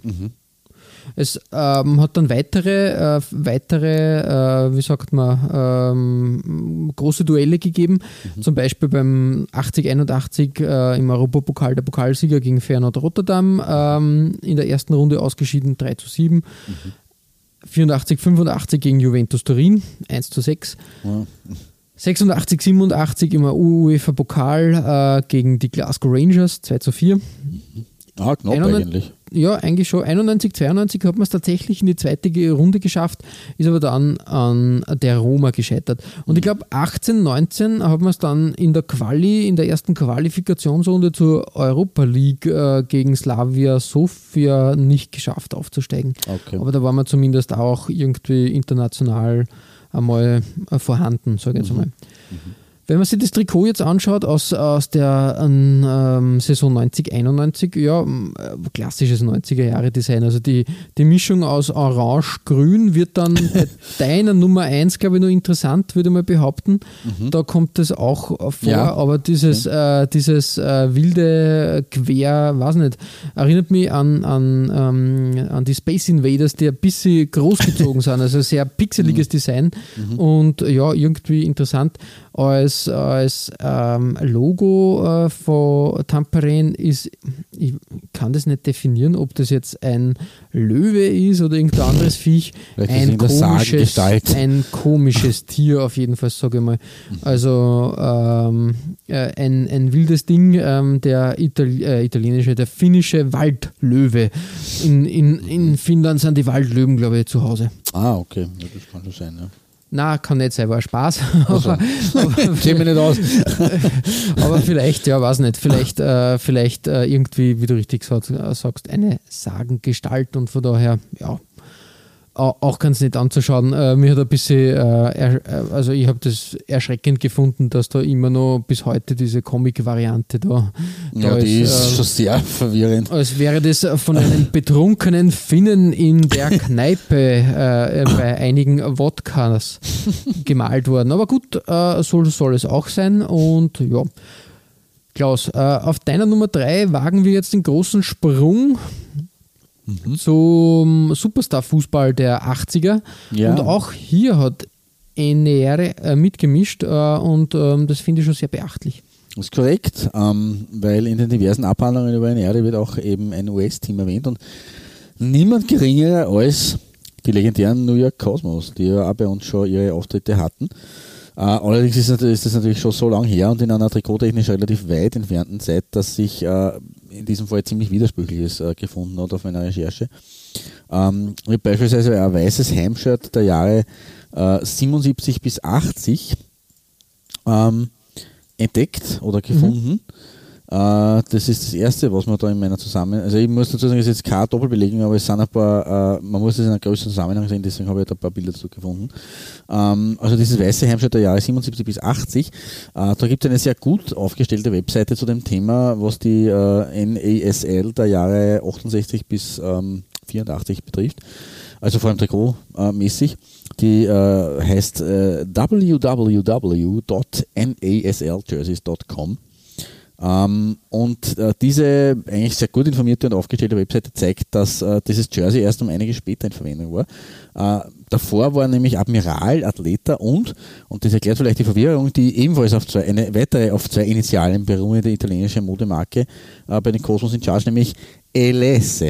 Es ähm, hat dann weitere, äh, weitere äh, wie sagt man, ähm, große Duelle gegeben. Zum Beispiel beim 80-81 äh, im Europapokal der Pokalsieger gegen Feyenoord Rotterdam ähm, in der ersten Runde ausgeschieden 3 zu 7. 84, 85 gegen Juventus Turin 1 zu 6. ja. 86, 87 im UEFA-Pokal äh, gegen die Glasgow Rangers 2 zu 4. Ah, knapp 91 eigentlich. Ja, eigentlich schon. 91, 92 hat man es tatsächlich in die zweite Runde geschafft, ist aber dann an der Roma gescheitert. Und ich glaube, 18, 19 hat man es dann in der Quali, in der ersten Qualifikationsrunde zur Europa League äh, gegen Slavia Sofia nicht geschafft aufzusteigen. Okay. Aber da war man zumindest auch irgendwie international einmal äh, vorhanden, sage ich jetzt einmal. Wenn man sich das Trikot jetzt anschaut aus, aus der ähm, Saison 90, 91, ja, ähm, äh, klassisches 90er-Jahre-Design. Also die, die Mischung aus Orange-Grün wird dann bei deiner Nummer 1, glaube ich, nur interessant, würde mal behaupten. Da kommt das auch vor, Ja. aber dieses, äh, dieses äh, wilde Quer, weiß nicht, erinnert mich an, an, ähm, an die Space Invaders, die ein bisschen großgezogen sind, also sehr pixeliges Design und ja, irgendwie interessant. Als, als ähm, Logo äh, von Tamperen ist, ich kann das nicht definieren, ob das jetzt ein Löwe ist oder irgendein anderes Viech. Ein komisches, ein komisches Tier auf jeden Fall, sage ich mal. Also ähm, äh, ein, ein wildes Ding, ähm, der Itali äh, italienische, der finnische Waldlöwe. In, in, in Finnland sind die Waldlöwen, glaube ich, zu Hause. Ah, okay. Das kann schon sein, ja. Na, kann nicht sein, war Spaß. Also. aber, aber, nicht aus. aber vielleicht, ja, weiß nicht, vielleicht, äh, vielleicht äh, irgendwie, wie du richtig sagst, eine Sagengestalt und von daher, ja, auch ganz nett anzuschauen. Äh, mir hat ein bisschen, äh, äh, also ich habe das erschreckend gefunden, dass da immer noch bis heute diese Comic-Variante da, da Ja, die ist äh, schon sehr verwirrend. als wäre das von einem betrunkenen Finnen in der Kneipe äh, bei einigen Wodkas gemalt worden. Aber gut, äh, so soll es auch sein. Und ja, Klaus, äh, auf deiner Nummer 3 wagen wir jetzt den großen Sprung zum Superstar-Fußball der 80er. Ja. Und auch hier hat Enere äh, mitgemischt äh, und ähm, das finde ich schon sehr beachtlich. Das ist korrekt, ähm, weil in den diversen Abhandlungen über NR wird auch eben ein US-Team erwähnt und niemand geringerer als die legendären New York Cosmos, die ja auch bei uns schon ihre Auftritte hatten. Äh, allerdings ist, ist das natürlich schon so lang her und in einer trikottechnisch relativ weit entfernten Zeit, dass sich äh, in diesem Fall ziemlich Widersprüchliches äh, gefunden hat auf meiner Recherche. Ähm, ich habe beispielsweise ein weißes Heimshirt der Jahre äh, 77 bis 80 ähm, entdeckt oder gefunden. Äh, das ist das erste, was man da in meiner Zusammen... Also ich muss dazu sagen, es ist jetzt keine Doppelbelegung, aber es sind ein paar, äh, man muss es in einem größeren Zusammenhang sehen, deswegen habe ich da ein paar Bilder dazu gefunden. Ähm, also dieses weiße Heimschild der Jahre 77 bis 80, äh, da gibt es eine sehr gut aufgestellte Webseite zu dem Thema, was die äh, NASL der Jahre 68 bis ähm, 84 betrifft. Also vor allem Trikot äh, mäßig. Die äh, heißt äh, www.nasljerseys.com. Äh, Ähm, und äh, diese eigentlich sehr gut informierte und aufgestellte Webseite zeigt, dass äh, dieses Jersey erst um einige später in Verwendung war. Äh, davor war nämlich Admiral, Athleta und, und das erklärt vielleicht die Verwirrung, die ebenfalls auf zwei, eine weitere auf zwei Initialen beruhende italienische Modemarke äh, bei den Cosmos in Charge, nämlich LS.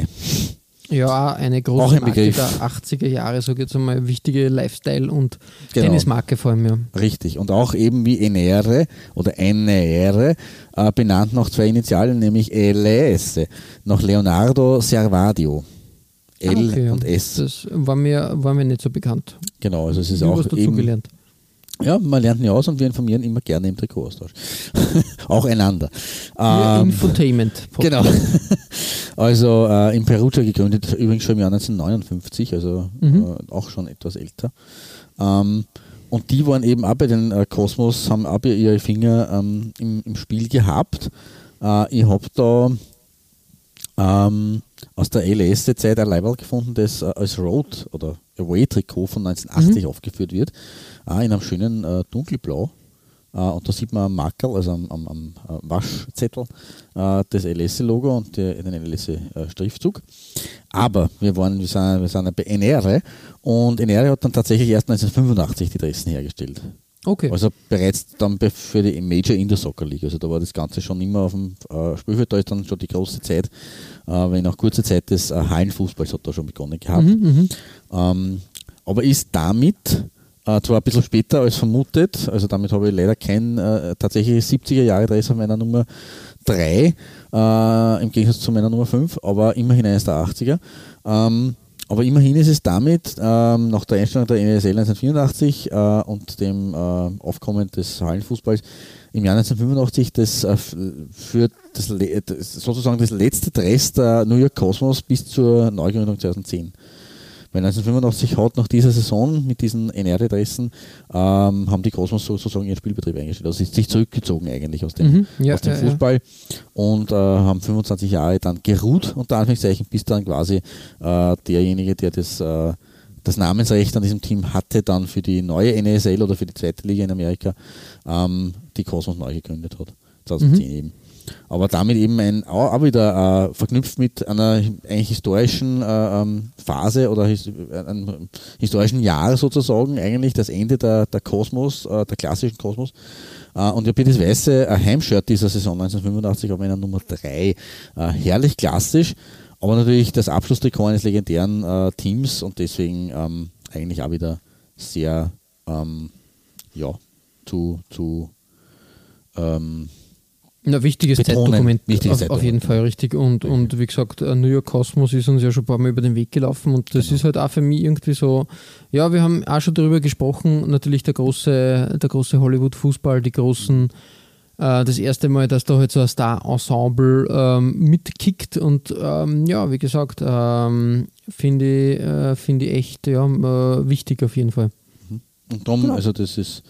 Ja, eine Auch große ein Marke Begriff. der 80er Jahre, so jetzt einmal, wichtige Lifestyle- und Genau. Tennismarke vor allem, ja. Richtig. Und auch eben wie Enere oder Enere, äh, benannt nach zwei Initialen, nämlich LS, nach Leonardo Servadio. L Ah, okay, ja. und S. Das war mir, war mir nicht so bekannt. Genau, also es ist Ich auch eben, gelernt. Ja, man lernt nie aus und wir informieren immer gerne im Trikotaustausch. auch einander. Wir Ähm, Infotainment. Genau. Also äh, in Perugia gegründet, übrigens schon im Jahr 1959, also Mhm. äh, auch schon etwas älter. Ähm, und die waren eben auch bei den äh, Cosmos, haben auch ihre Finger ähm, im, im Spiel gehabt. Äh, ich habe da ähm, aus der LS-Zeit ein Leiberl gefunden, das äh, als Road- oder Away-Trikot von 1980 aufgeführt wird. Auch in einem schönen äh, dunkelblau. Äh, und da sieht man am Markerl, also am, am, am äh, Waschzettel, äh, das LS-Logo und die, den LS-Schriftzug. Aber wir, waren, wir, sind, wir sind bei Enere und Enere hat dann tatsächlich erst 1985 die Dressen hergestellt. Okay. Also bereits dann für die Major Indoor Soccer League. Also da war das Ganze schon immer auf dem äh, Spielfeld. Da ist dann schon die große Zeit, äh, wenn auch kurze Zeit des äh, Hallenfußballs hat da schon begonnen gehabt. Mhm, Ähm, aber ist damit äh, zwar ein bisschen später als vermutet, also damit habe ich leider kein äh, tatsächlich 70er Jahre Dress auf meiner Nummer 3, äh, im Gegensatz zu meiner Nummer 5, aber immerhin eines der 80er. Ähm, aber immerhin ist es damit, ähm, nach der Einstellung der NSL 1984 äh, und dem äh, Aufkommen des Hallenfußballs im Jahr 1985 das äh, für das sozusagen das letzte Dress der New York Cosmos bis zur Neugründung 2010. Weil 1985 hat nach dieser Saison mit diesen NR-Dressen ähm, haben die Cosmos sozusagen ihren Spielbetrieb eingestellt. Also ist sich zurückgezogen eigentlich aus dem, Mhm, ja, aus dem ja, ja. Fußball und äh, haben 25 Jahre dann geruht, unter Anführungszeichen, bis dann quasi äh, derjenige, der das, äh, das Namensrecht an diesem Team hatte, dann für die neue NSL oder für die zweite Liga in Amerika ähm, die Cosmos neu gegründet hat. 2010 eben. Aber damit eben ein, auch, wieder äh, verknüpft mit einer eigentlich historischen äh, ähm, Phase oder his, äh, einem historischen Jahr sozusagen, eigentlich das Ende der, der Kosmos, äh, der klassischen Kosmos. Äh, und ich habe das weiße Heimshirt dieser Saison 1985 auf meiner Nummer 3. Äh, herrlich klassisch, aber natürlich das Abschlusstrikot eines legendären Teams und deswegen ähm, eigentlich auch wieder sehr ähm, ja, zu, zu ähm, Na, wichtiges Betonen, Zeitdokument, wichtiges auf, auf jeden Zeitdokument. Fall richtig. Und, und wie gesagt, äh, New York Cosmos ist uns ja schon ein paar Mal über den Weg gelaufen und das Genau. ist halt auch für mich irgendwie so, ja, wir haben auch schon darüber gesprochen, natürlich der große, der große Hollywood-Fußball, die großen, äh, das erste Mal, dass da halt so ein Star-Ensemble ähm, mitkickt und ähm, ja, wie gesagt, ähm, finde ich, äh, finde ich echt ja, äh, wichtig auf jeden Fall. Und darum, Genau. also das ist,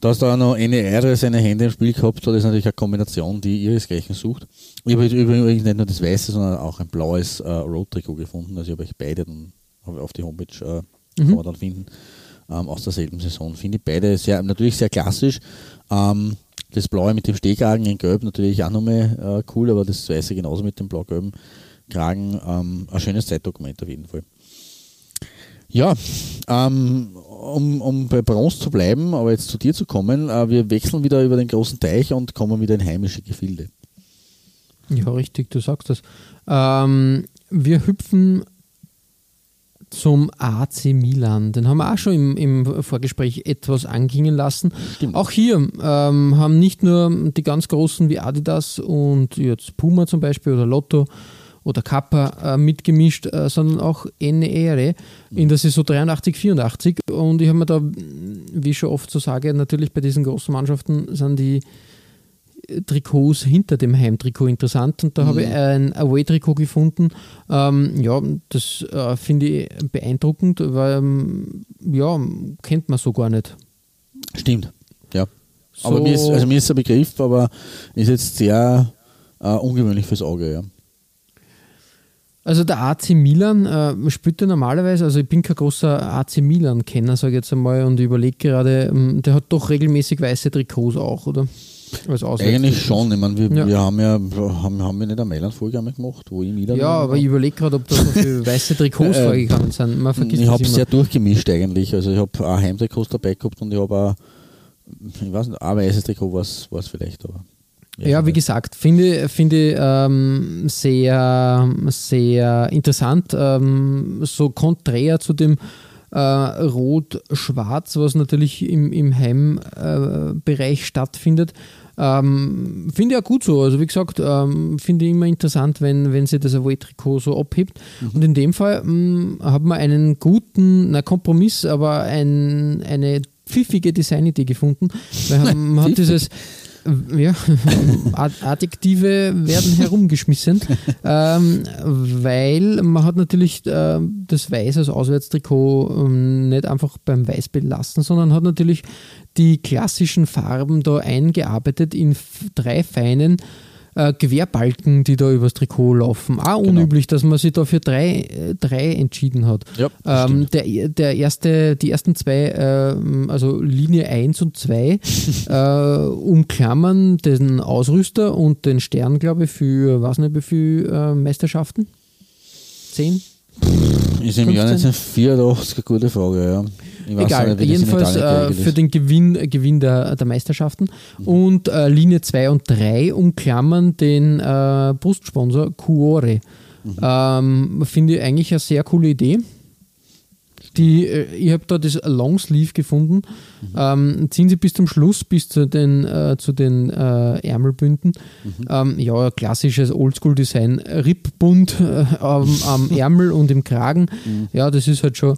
dass da noch NR seine Hände im Spiel gehabt hat, ist natürlich eine Kombination, die ihresgleichen sucht. Ich habe übrigens nicht nur das weiße, sondern auch ein blaues äh, Road-Trikot gefunden. Also ich habe euch beide dann auf die Homepage äh, kann man dann finden, ähm, aus derselben Saison. Finde ich beide sehr, natürlich sehr klassisch. Ähm, das Blaue mit dem Stehkragen in Gelb natürlich auch nochmal äh, cool, aber das Weiße genauso mit dem blau-gelben Kragen. Ähm, ein schönes Zeitdokument auf jeden Fall. Ja, ähm, um, um bei Bronze zu bleiben, aber jetzt zu dir zu kommen, äh, wir wechseln wieder über den großen Teich und kommen wieder in heimische Gefilde. Ja, richtig, du sagst das. Ähm, wir hüpfen zum AC Milan. Den haben wir auch schon im, im Vorgespräch etwas anklingen lassen. Stimmt. Auch hier ähm, haben nicht nur die ganz großen wie Adidas und jetzt Puma zum Beispiel oder Lotto oder Kappa äh, mitgemischt, äh, sondern auch NERE in der Saison 83, 84. Und ich habe mir da, wie ich schon oft so sage, natürlich bei diesen großen Mannschaften sind die Trikots hinter dem Heimtrikot interessant und da habe ich ein Away-Trikot gefunden. Ähm, ja, das äh, finde ich beeindruckend, weil ähm, ja, kennt man so gar nicht. Stimmt, ja. So, Aber mir ist, also mir ist der Begriff, aber ist jetzt sehr äh, ungewöhnlich fürs Auge, ja. Also der AC Milan äh, spielt ja normalerweise, also ich bin kein großer AC Milan-Kenner, sage ich jetzt einmal, und ich überlege gerade, ähm, der hat doch regelmäßig weiße Trikots auch, oder? Eigentlich schon. Ich meine, wir, Ja. wir haben ja haben, haben wir nicht eine Mailand-Folge einmal gemacht, wo ich Milan Ja, aber ich überlege gerade, ob da so viele weiße Trikots Äh, vorgekommen sind. Man vergisst ich habe immer. sehr durchgemischt eigentlich. Also ich habe auch Heimtrikots dabei gehabt und ich habe auch, ich weiß nicht, ein weißes Trikot war es vielleicht, aber. Ja, wie gesagt, finde finde ähm, sehr sehr interessant, ähm, so konträr zu dem äh, Rot-Schwarz, was natürlich im, im Heimbereich äh, stattfindet. Ähm, finde ich auch gut so. Also wie gesagt, ähm, finde ich immer interessant, wenn, wenn sie das Away-Trikot so abhebt. Und in dem Fall mh, haben wir einen guten, na Kompromiss, aber ein, eine pfiffige Designidee gefunden. Weil man hat dieses ja, Ad- Adjektive werden herumgeschmissen, ähm, weil man hat natürlich äh, das Weiß als Auswärtstrikot ähm, nicht einfach beim Weiß belassen, sondern hat natürlich die klassischen Farben da eingearbeitet in drei feinen äh, Querbalken, die da übers Trikot laufen. Auch unüblich, dass man sich da für drei, äh, drei entschieden hat. Ja, ähm, der, der erste, die ersten zwei, ähm, also Linie 1 und 2, äh, umklammern den Ausrüster und den Stern, glaube ich, für, was nicht, wie viel äh, Meisterschaften? Zehn? Ist im Jahr 15? 1984 eine gute Frage, ja. Egal, jedenfalls äh, für den Gewinn, Gewinn der, der Meisterschaften. Mhm. Und äh, Linie 2 und 3 umklammern den äh, Brustsponsor Cuore. Mhm. Ähm, Finde ich eigentlich eine sehr coole Idee. Die, äh, ich habe da das Longsleeve gefunden. Mhm. Ähm, ziehen sie bis zum Schluss, bis zu den, äh, zu den äh, Ärmelbünden. Mhm. Ähm, ja, klassisches Oldschool-Design. Rippbund äh, am, am Ärmel und im Kragen. Mhm. Ja, das ist halt schon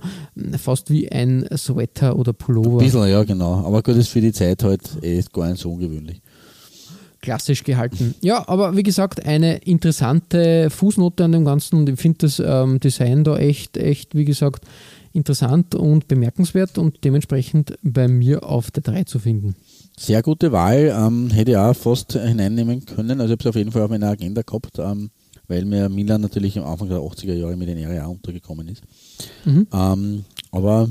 fast wie ein Sweater oder Pullover. Ein bisschen, ja, genau. Aber gut, ist für die Zeit halt eh gar nicht so ungewöhnlich. klassisch gehalten. Ja, aber wie gesagt, eine interessante Fußnote an dem Ganzen und ich finde das ähm, Design da echt, echt, wie gesagt, interessant und bemerkenswert und dementsprechend bei mir auf der 3 zu finden. Sehr gute Wahl, ähm, hätte ich auch fast hineinnehmen können. Also ich habe es auf jeden Fall auf meiner Agenda gehabt, ähm, weil mir Milan natürlich am Anfang der 80er Jahre mit den Area untergekommen ist. Mhm. Ähm, aber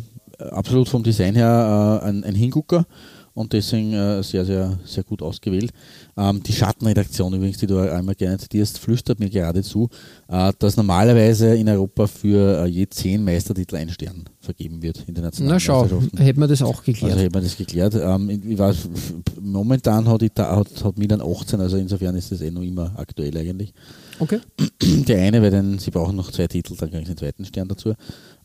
absolut vom Design her äh, ein, ein Hingucker und deswegen äh, sehr, sehr, sehr gut ausgewählt. Ähm, die Schattenredaktion übrigens, die du einmal gerne zitierst, flüstert mir geradezu, äh, dass normalerweise in Europa für äh, je zehn Meistertitel ein Stern vergeben wird in den Na schau, hätten wir das auch geklärt. Also hätte man das geklärt. Ähm, ich weiß, momentan hat, Ita- hat, hat Milan 18, also insofern ist das eh noch immer aktuell eigentlich. okay. Der eine, weil dann, sie brauchen noch zwei Titel, dann kriegen sie den zweiten Stern dazu.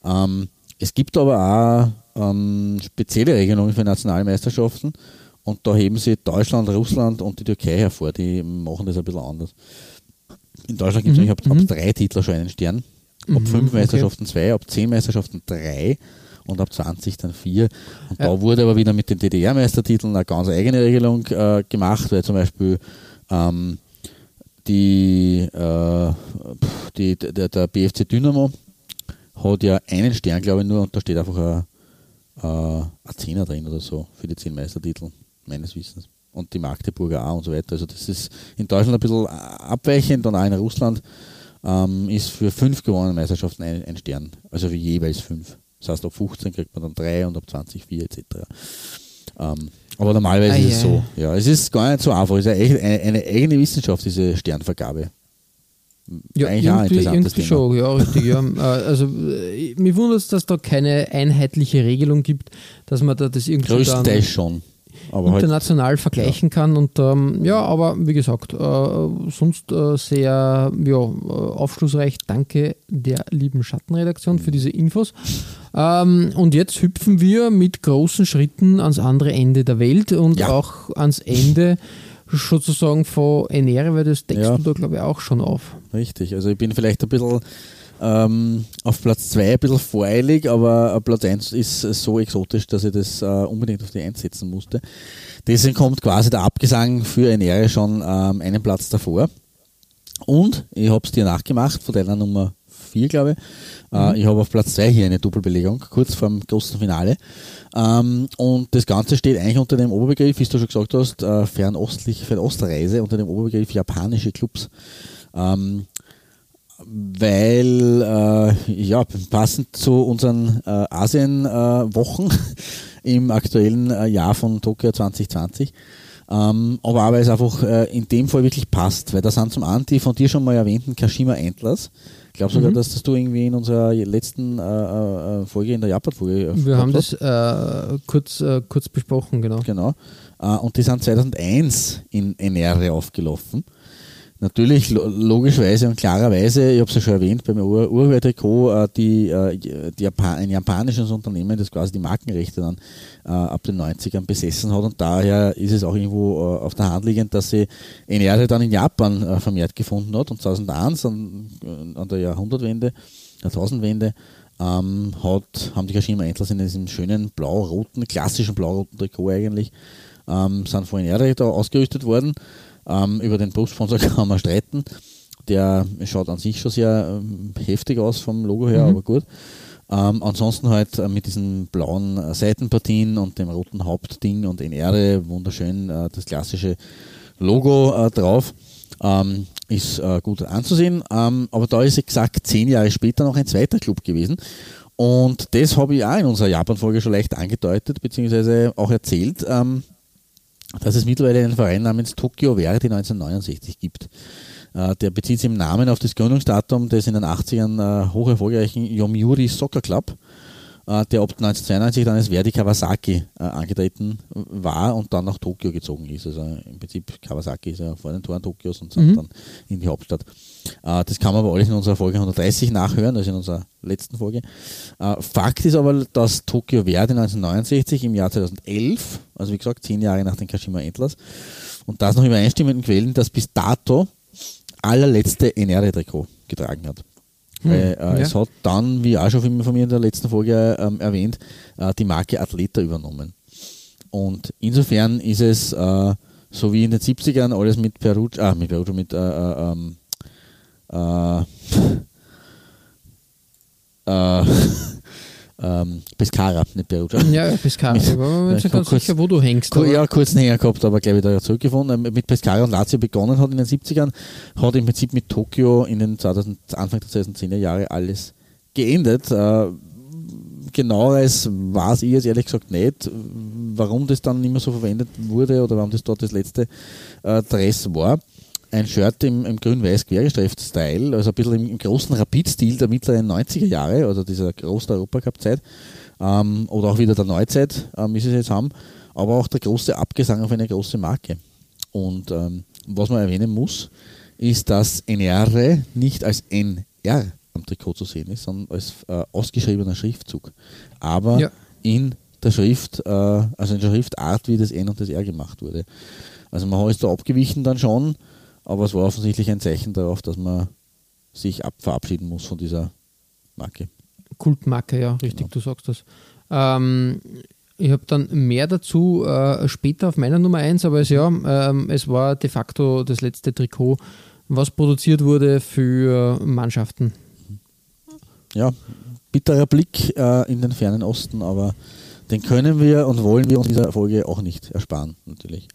Ähm, es gibt aber auch ähm, spezielle Regelungen für Nationalmeisterschaften und da heben sie Deutschland, Russland und die Türkei hervor, die machen das ein bisschen anders. In Deutschland gibt es Mhm, nämlich ab, mhm. ab drei Titler schon einen Stern, ab Mhm, fünf okay. Meisterschaften zwei, ab zehn Meisterschaften drei und ab 20 dann vier. Und da wurde aber wieder mit den DDR-Meistertiteln eine ganz eigene Regelung äh, gemacht, weil zum Beispiel ähm, die, äh, die, der, der BFC Dynamo hat ja einen Stern, glaube ich, nur und da steht einfach ein, ein Zehner drin oder so für die zehn Meistertitel, meines Wissens. Und die Magdeburger auch und so weiter. Also das ist in Deutschland ein bisschen abweichend und auch in Russland ähm, ist für fünf gewonnene Meisterschaften ein, ein Stern. Also für jeweils fünf. Das heißt, ab 15 kriegt man dann drei und ab 20 vier etc. Ähm, aber normalerweise Ah, ist es so. Ja, es ist gar nicht so einfach. Es ist eine, eine, eine eigene Wissenschaft, diese Sternvergabe. Ja, Eigentlich auch ein irgendwie, irgendwie Thema. schon, ja, richtig. Ja. Äh, also, äh, mir wundert es, dass da keine einheitliche Regelung gibt, dass man da das irgendwie dann schon. Aber halt, international vergleichen kann. Und ähm, ja, aber wie gesagt, äh, sonst äh, sehr ja, äh, aufschlussreich. Danke der lieben Schattenredaktion für diese Infos. Ähm, und jetzt hüpfen wir mit großen Schritten ans andere Ende der Welt und Ja. auch ans Ende sozusagen von Enere, weil das deckst Ja. du da glaube ich auch schon auf. Richtig, also ich bin vielleicht ein bisschen ähm, auf Platz 2 ein bisschen voreilig, aber äh, Platz 1 ist so exotisch, dass ich das äh, unbedingt auf die 1 setzen musste. Deswegen kommt quasi der Abgesang für Enere schon ähm, einen Platz davor. Und ich habe es dir nachgemacht, von deiner Nummer 4, glaube ich. Äh, ich habe auf Platz 2 hier eine Doppelbelegung, kurz vor dem großen Finale. Ähm, und das Ganze steht eigentlich unter dem Oberbegriff, wie du schon gesagt hast, äh, fernostliche Fernostreise, unter dem Oberbegriff japanische Clubs. Ähm, weil, äh, ja, passend zu unseren Asien-Wochen im aktuellen Jahr von Tokio 2020 Ähm, aber auch, weil es einfach äh, in dem Fall wirklich passt, weil da sind zum einen die von dir schon mal erwähnten Kashima Antlers. Ich glaube sogar, Mhm. dass das du irgendwie in unserer letzten äh, äh, Folge, in der Japan-Folge äh, Wir haben das äh, kurz, äh, kurz besprochen, genau. Genau. Äh, und die sind 2001 in Enere aufgelaufen. Natürlich, lo logischerweise und klarerweise, ich habe es ja schon erwähnt, beim Ur Urwehr-Trikot, äh, äh, ein japanisches Unternehmen, das quasi die Markenrechte dann äh, ab den 90ern besessen hat und daher ist es auch irgendwo auf der Hand liegend, dass sie Enere dann in Japan vermehrt gefunden hat und 2001 an, der Jahrhundertwende, Jahrtausendwende, ähm, hat, haben die Kashima Antlers in diesem schönen blau-roten, klassischen blau-roten Trikot eigentlich, ähm, sind von Enere da ausgerüstet worden. Ähm, über den Brustsponsor kann man streiten. Der schaut an sich schon sehr ähm, heftig aus vom Logo her, Mhm. aber gut. Ähm, ansonsten halt äh, mit diesen blauen äh, Seitenpartien und dem roten Hauptding und in Erde wunderschön äh, das klassische Logo äh, drauf. Ähm, ist äh, gut anzusehen. Ähm, aber da ist exakt zehn Jahre später noch ein zweiter Club gewesen. Und das habe ich auch in unserer Japan-Folge schon leicht angedeutet, beziehungsweise auch erzählt. Ähm, dass es mittlerweile einen Verein namens Tokyo Verdi 1969 gibt. Äh, der bezieht sich im Namen auf das Gründungsdatum des in den 80ern äh, hoch erfolgreichen Yomiuri Soccer Club, der ab 1992 dann als Verdi Kawasaki äh, angetreten war und dann nach Tokio gezogen ist. Also im Prinzip Kawasaki ist ja vor den Toren Tokios und Mhm. dann in die Hauptstadt. Äh, das kann man aber alles in unserer Folge 130 nachhören, also in unserer letzten Folge. Äh, Fakt ist aber, dass Tokyo Verdi 1969 im Jahr 2011, also wie gesagt zehn Jahre nach den Kashima Antlers, und das noch übereinstimmenden Quellen, das bis dato allerletzte Enere-Trikot getragen hat. Weil, äh, ja. Es hat dann, wie auch schon von mir- von mir in der letzten Folge ähm, erwähnt, äh, die Marke Athleta übernommen. Und insofern ist es äh, so wie in den 70ern alles mit Perugia, ah, mit Perugia, mit äh, äh, ähm, äh, äh, ähm, Pescara, nicht Perugia. Ja, Pescara. Ich war mir nicht ich ganz kurz- sicher, wo du hängst. Ku- aber- Ja, kurzen Hänger gehabt, aber glaube ich da zurückgefunden. Mit Pescara und Lazio begonnen hat in den 70ern, hat im Prinzip mit Tokio in den 2000, Anfang der 2010er Jahre alles geendet. Äh, genaueres weiß ich jetzt ehrlich gesagt nicht, warum das dann nicht mehr so verwendet wurde oder warum das dort das letzte äh, Dress war. Ein Shirt im, im grün-weiß quergestreift-Style, also ein bisschen im, im großen Rapid-Stil der mittleren 90er Jahre, oder dieser großen Europacup-Zeit, ähm, oder auch wieder der Neuzeit, ähm, wie sie es jetzt haben, aber auch der große Abgesang auf eine große Marke. Und ähm, was man erwähnen muss, ist, dass NR nicht als NR am Trikot zu sehen ist, sondern als äh, ausgeschriebener Schriftzug. Aber Ja. in der Schrift, äh, also in der Schriftart, wie das N und das R gemacht wurde. Also man ist da abgewichen dann schon, aber es war offensichtlich ein Zeichen darauf, dass man sich ab verabschieden muss von dieser Marke. Kultmarke, ja, richtig, Genau. du sagst das. Ähm, ich habe dann mehr dazu äh, später auf meiner Nummer 1, aber es, ja, ähm, es war de facto das letzte Trikot, was produziert wurde für Mannschaften. ja, bitterer Blick äh, in den fernen Osten, aber den können wir und wollen wir uns in dieser Folge auch nicht ersparen, natürlich.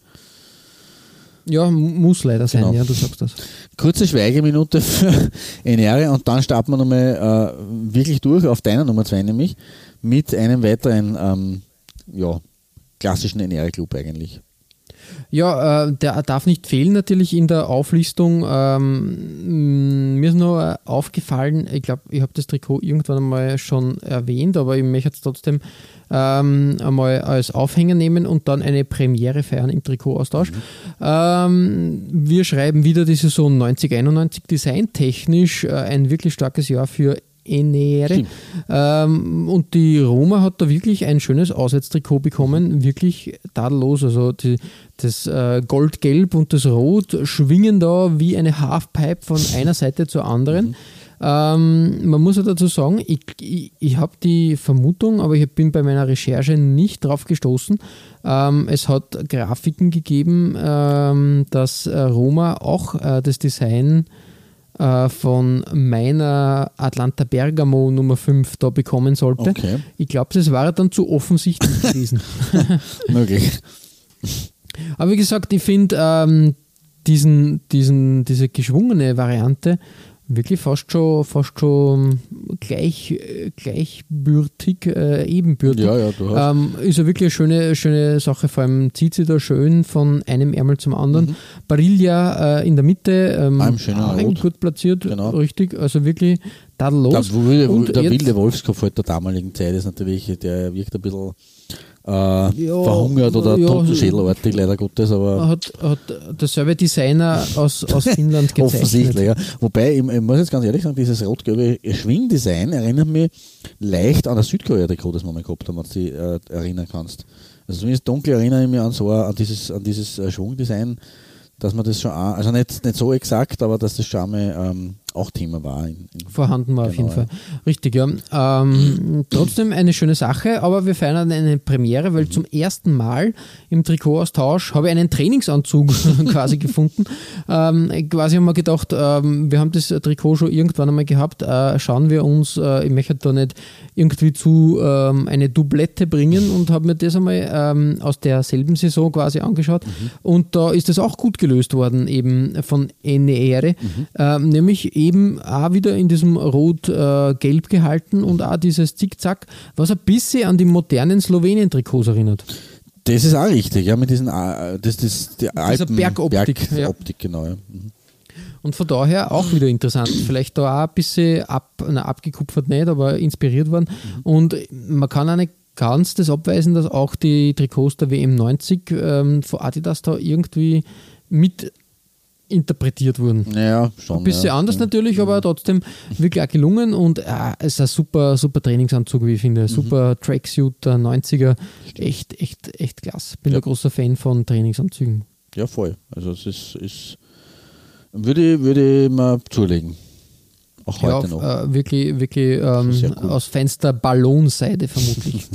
Ja, muss leider sein, Genau. ja, du sagst das. Kurze Schweigeminute für Enere und dann starten wir nochmal äh, wirklich durch auf deiner Nummer 2 nämlich mit einem weiteren ähm, ja, klassischen Enere-Club eigentlich. Ja, äh, der darf nicht fehlen natürlich in der Auflistung. Ähm, mh, mir ist nur äh, aufgefallen, ich glaube, ich habe das Trikot irgendwann einmal schon erwähnt, aber ich möchte es trotzdem ähm, einmal als Aufhänger nehmen und dann eine Premiere feiern im Trikotaustausch. Ähm, wir schreiben wieder die Saison 90-91 designtechnisch äh, ein wirklich starkes Jahr für Enere. Ähm, und die Roma hat da wirklich ein schönes Auswärtstrikot bekommen, wirklich tadellos. Also die, das äh, Goldgelb und das Rot schwingen da wie eine Halfpipe von einer Seite zur anderen. Ähm, man muss ja dazu sagen, ich, ich, ich habe die Vermutung, aber ich bin bei meiner Recherche nicht drauf gestoßen. Ähm, es hat Grafiken gegeben, ähm, dass äh, Roma auch äh, das Design äh, von meiner Atlanta Bergamo Nummer 5 da bekommen sollte. Okay, Ich glaube, das war dann zu offensichtlich gewesen. möglich. Aber wie gesagt, ich finde ähm, diesen, diesen, diese geschwungene Variante wirklich fast schon, fast schon gleich, gleichbürtig, äh, ebenbürtig. Ja, ja, du hast. Ähm, ist ja wirklich eine schöne, schöne Sache, vor allem zieht sie da schön von einem Ärmel zum anderen. Barilla äh, in der Mitte, ähm, Ah, im schönen gut platziert, Genau. richtig, also wirklich tadellos. Der, wilde, Und der jetzt- wilde Wolfskopf halt der damaligen Zeit ist natürlich, der wirkt ein bisschen äh, verhungert oder ja, totenschädelartig, leider Gottes, aber hat, hat derselbe Designer aus, aus Finnland gezeichnet. offensichtlich. Ja. Wobei, ich, ich muss jetzt ganz ehrlich sagen, dieses rot-gelbe Schwingdesign erinnert mich leicht an das Südkorea-Trikot, das wir mal gehabt haben, wenn du dich äh, erinnern kannst. Also zumindest dunkel erinnere ich mich an, so, an dieses, an dieses äh, Schwungdesign, dass man das schon, auch, also nicht, nicht so exakt, aber dass das schon einmal ähm, auch Thema war. In, in, vorhanden war auf Genau, jeden Fall. Richtig, ja. Ähm, trotzdem eine schöne Sache, aber wir feiern eine Premiere, Mhm. weil zum ersten Mal im Trikotaustausch habe ich einen Trainingsanzug quasi gefunden. Ähm, quasi haben wir gedacht, ähm, wir haben das Trikot schon irgendwann einmal gehabt, äh, schauen wir uns, äh, ich möchte da nicht irgendwie zu ähm, eine Doublette bringen und habe mir das einmal ähm, aus derselben Saison quasi angeschaut und da ist das auch gut gelöst worden eben von Eniere, ähm, nämlich eben auch wieder in diesem rot-gelb gehalten und auch dieses Zickzack, was ein bisschen an die modernen Slowenien-Trikots erinnert. Das ist auch richtig, ja, mit diesen, äh, das, das, die Alpen, Bergoptik, ja. Bergoptik, genau. Ja. Mhm. Und von daher auch wieder interessant. Vielleicht da auch ein bisschen ab, na, abgekupfert nicht, aber inspiriert worden. Und man kann auch nicht ganz das abweisen, dass auch die Trikots der WM 90 ähm, von Adidas da irgendwie mit interpretiert wurden. Naja, schon. Ein bisschen ja. anders natürlich, aber trotzdem wirklich auch gelungen und äh, es ist ein super, super Trainingsanzug, wie ich finde. Super Tracksuit der 90er. Echt, echt, echt klasse. Bin Ja. ein großer Fan von Trainingsanzügen. Ja, voll. Also es ist, ist würde, würde ich mir zulegen. Auch Ja, heute noch. äh, wirklich, wirklich ähm, aus Fenster Ballonseide vermutlich.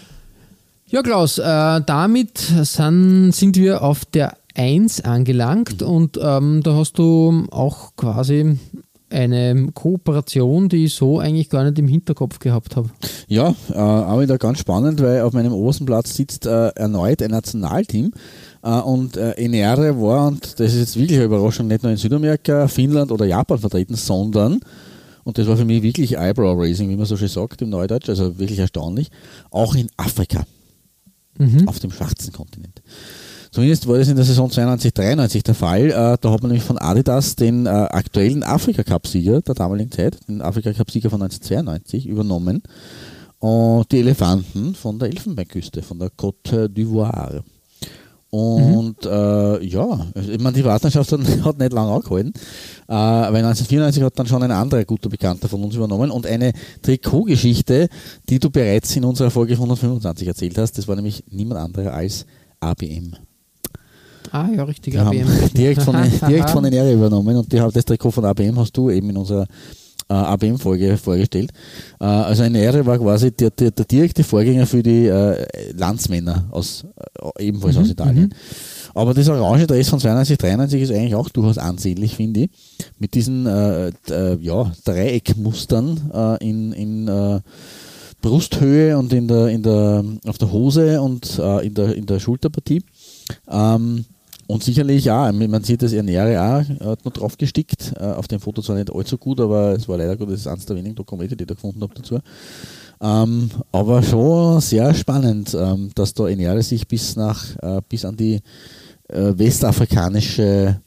ja, Klaus, äh, damit sind, sind wir auf der 1 angelangt Mhm. und ähm, da hast du auch quasi eine Kooperation, die ich so eigentlich gar nicht im Hinterkopf gehabt habe. Ja, äh, auch wieder ganz spannend, weil auf meinem obersten Platz sitzt äh, erneut ein Nationalteam. Äh, und äh, Enere war, und das ist jetzt wirklich eine Überraschung, nicht nur in Südamerika, Finnland oder Japan vertreten, sondern, und das war für mich wirklich Eyebrow-Raising, wie man so schön sagt im Neudeutsch, also wirklich erstaunlich, auch in Afrika, Mhm. auf dem schwarzen Kontinent. Zumindest war das in der Saison 92, 93 der Fall. Äh, da hat man nämlich von Adidas den äh, aktuellen Afrika-Cup-Sieger der damaligen Zeit, den Afrika-Cup-Sieger von 1992, übernommen. Und die Elefanten von der Elfenbeinküste, von der Côte d'Ivoire. Und äh, ja, also ich meine, die Partnerschaft hat, hat nicht lange angehalten, äh, weil 1994 hat dann schon ein anderer guter Bekannter von uns übernommen und eine Trikotgeschichte, die du bereits in unserer Folge 125 erzählt hast, das war nämlich niemand anderer als ABM. Ah, ja, richtig. Die ABM. direkt von, direkt von den Ehre übernommen und die das Trikot von ABM hast du eben in unserer äh, ABM-Folge vorgestellt. Äh, also eine Ehre war quasi der, der, der direkte Vorgänger für die äh, Landsmänner aus äh, ebenfalls aus Italien. Aber das orange Dress von 92, 93 ist eigentlich auch durchaus ansehnlich, finde ich. Mit diesen äh, äh, ja, Dreieckmustern äh, in, in äh, Brusthöhe und in der, in der, auf der Hose und in, der, in der Schulterpartie. Ähm, und sicherlich ja, man sieht das Ernähre auch, hat noch drauf gestickt. Äh, auf dem Foto zwar nicht allzu gut, aber es war leider gut, das ist eines der wenigen Dokumente, die ich da gefunden habe dazu. Ähm, aber schon sehr spannend, ähm, dass da Ernähre sich bis nach äh, bis an die äh, westafrikanische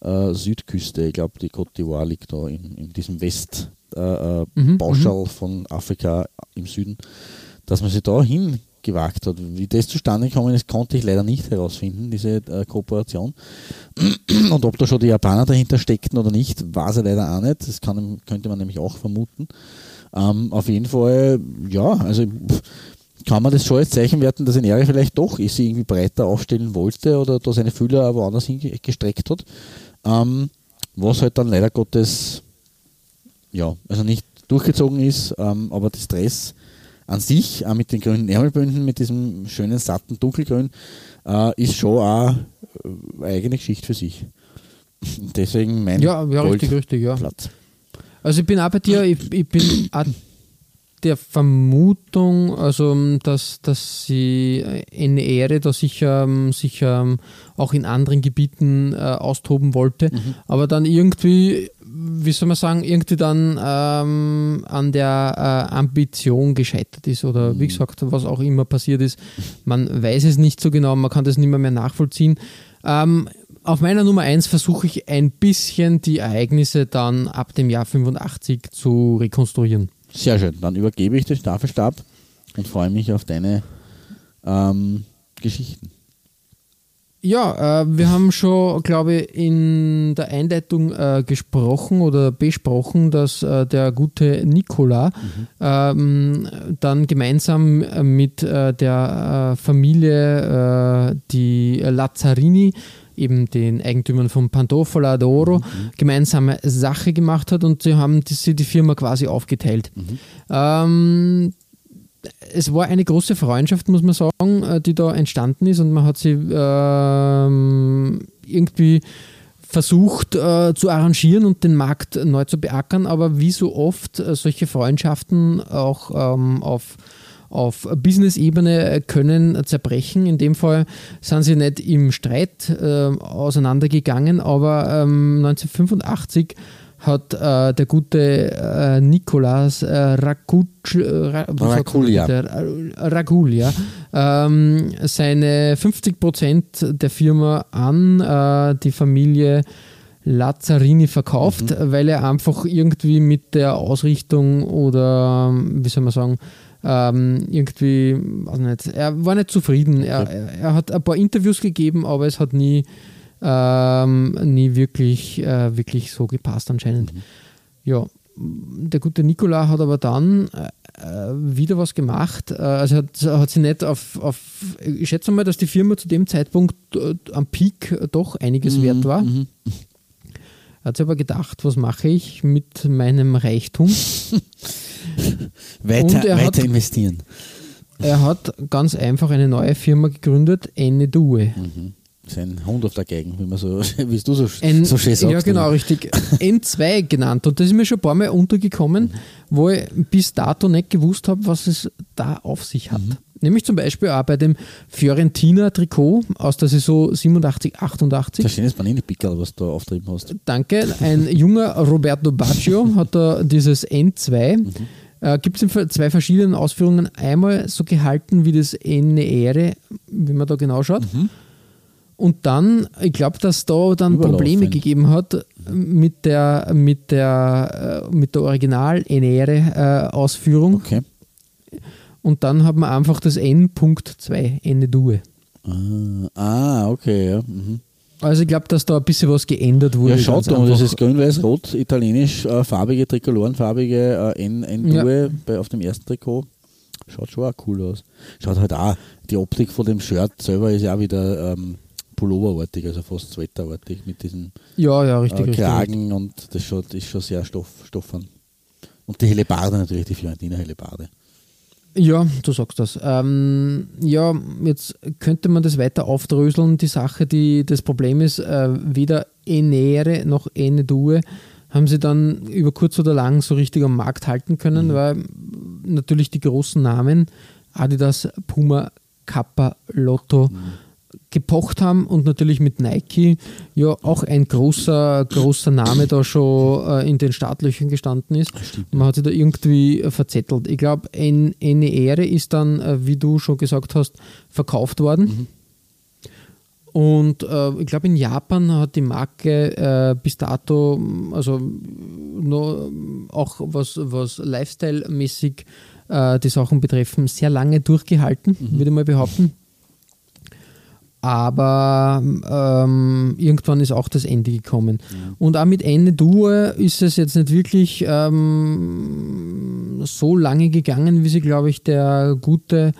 äh, Südküste, ich glaube die Côte d'Ivoire liegt da in, in diesem West äh, äh, Mhm, Pauschal von Afrika im Süden, dass man sich da hingewagt hat. Wie das zustande gekommen ist, konnte ich leider nicht herausfinden, diese äh, Kooperation. Und ob da schon die Japaner dahinter steckten oder nicht, weiß ich leider auch nicht. Das kann, könnte man nämlich auch vermuten. Ähm, auf jeden Fall, ja, also kann man das schon als Zeichen werten, dass ein Ehre vielleicht doch sie irgendwie breiter aufstellen wollte oder da seine Fühler aber woanders hingestreckt hat. Ähm, was halt dann leider Gottes, ja, also nicht durchgezogen ist, ähm, aber das Dress an sich, auch mit den grünen Ärmelbünden, mit diesem schönen satten Dunkelgrün, äh, ist schon auch äh, eine eigene Geschichte für sich. Deswegen mein Ja, ja richtig, richtig, ja. Goldplatz. Also ich bin auch bei dir, ich, ich bin auch der Vermutung, also dass, dass sie eine Ehre da sicher, sicher auch in anderen Gebieten äh, austoben wollte, Mhm. aber dann irgendwie, wie soll man sagen, irgendwie dann ähm, an der äh, Ambition gescheitert ist oder Mhm. wie gesagt, was auch immer passiert ist. Man weiß es nicht so genau, man kann das nicht mehr, mehr nachvollziehen. Ähm, auf meiner Nummer 1 versuche ich ein bisschen die Ereignisse dann ab dem Jahr 85 zu rekonstruieren. Sehr schön. Dann übergebe ich den Staffelstab und freue mich auf deine ähm, Geschichten. Ja, äh, wir haben schon, glaube ich, in der Einleitung äh, gesprochen oder besprochen, dass äh, der gute Nicola ähm, dann gemeinsam äh, mit äh, der äh, Familie, die Lazzarini, eben den Eigentümern von Pantofola d'Oro, gemeinsame Sache gemacht hat und sie haben die, die Firma quasi aufgeteilt. Ähm, es war eine große Freundschaft, muss man sagen, äh, die da entstanden ist. Und man hat sie ähm, irgendwie versucht äh, zu arrangieren und den Markt neu zu beackern, aber wie so oft äh, solche Freundschaften auch ähm, auf auf Business-Ebene können zerbrechen. In dem Fall sind sie nicht im Streit äh, auseinandergegangen, aber ähm, 1985 hat äh, der gute äh, Nikolaus äh, Rakuc, äh, man Rakulia. ähm, seine 50 Prozent der Firma an äh, die Familie Lazzarini verkauft, weil er einfach irgendwie mit der Ausrichtung oder wie soll man sagen, ähm, irgendwie, weiß nicht, er war nicht zufrieden. Er, er hat ein paar Interviews gegeben, aber es hat nie, ähm, nie wirklich, äh, wirklich so gepasst anscheinend. Ja, der gute Nikola hat aber dann äh, wieder was gemacht. Äh, also hat, hat sie nicht auf, auf, ich schätze mal, dass die Firma zu dem Zeitpunkt äh, am Peak doch einiges wert war. Hat sich aber gedacht, was mache ich mit meinem Reichtum? Weiter, Und er hat- weiter investieren. Er hat ganz einfach eine neue Firma gegründet, Enne Due. Sein Hund auf der Geigen, wie, man so, wie du so, N, so schön sagst. ja, genau, richtig. N2 genannt. Und das ist mir schon ein paar Mal untergekommen, wo ich bis dato nicht gewusst habe, was es da auf sich hat. Nämlich zum Beispiel auch bei dem Fiorentina-Trikot aus der Saison 87, 88. Das ist ein schönes Panini-Pickerl, was du da auftrieben hast. Danke. Ein junger Roberto Baggio hat da dieses N2. Äh, Gibt es in zwei verschiedenen Ausführungen. Einmal so gehalten wie das Nere, wie man da genau schaut. Und dann, ich glaube, dass da dann. Probleme gegeben hat mit der, mit der, äh, mit der Original-Enere-Ausführung. Okay. Und dann hat man einfach das N.2, Ende Due. Ah, ah, okay, ja. Mhm. Also ich glaube, dass da ein bisschen was geändert wurde. Ja, schaut und das ist grün-weiß-rot, italienisch, äh, farbige Trikolorenfarbige äh, N- N-Due bei- auf dem ersten Trikot. Schaut schon auch cool aus. Schaut halt auch, die Optik von dem Shirt selber ist ja auch wieder ähm, Pulloverartig, also fast Sweaterartig mit diesem Ja, ja, richtig, äh, richtig. Kragen und das schaut, ist schon sehr stoff, stoffern. Und die Hellebarde natürlich, die Fiorentina Hellebarde. Ja, du sagst das. Ähm, ja, jetzt könnte man das weiter aufdröseln. Die Sache, die das Problem ist, äh, weder Enere noch Enedue haben sie dann über kurz oder lang so richtig am Markt halten können, weil natürlich die großen Namen Adidas, Puma, Kappa, Lotto gepocht haben und natürlich mit Nike ja auch ein großer, großer Name da schon äh, in den Startlöchern gestanden ist. Man hat sich da irgendwie äh, verzettelt. Ich glaube, eine Ehre ist dann, äh, wie du schon gesagt hast, verkauft worden. Und äh, ich glaube, in Japan hat die Marke äh, bis dato, also noch, auch was, was Lifestyle-mäßig äh, die Sachen betreffen, sehr lange durchgehalten, würde ich mal behaupten. Aber ähm, irgendwann ist auch das Ende gekommen. Und auch mit Ende Duo ist es jetzt nicht wirklich ähm, so lange gegangen, wie sie, glaube ich, der gute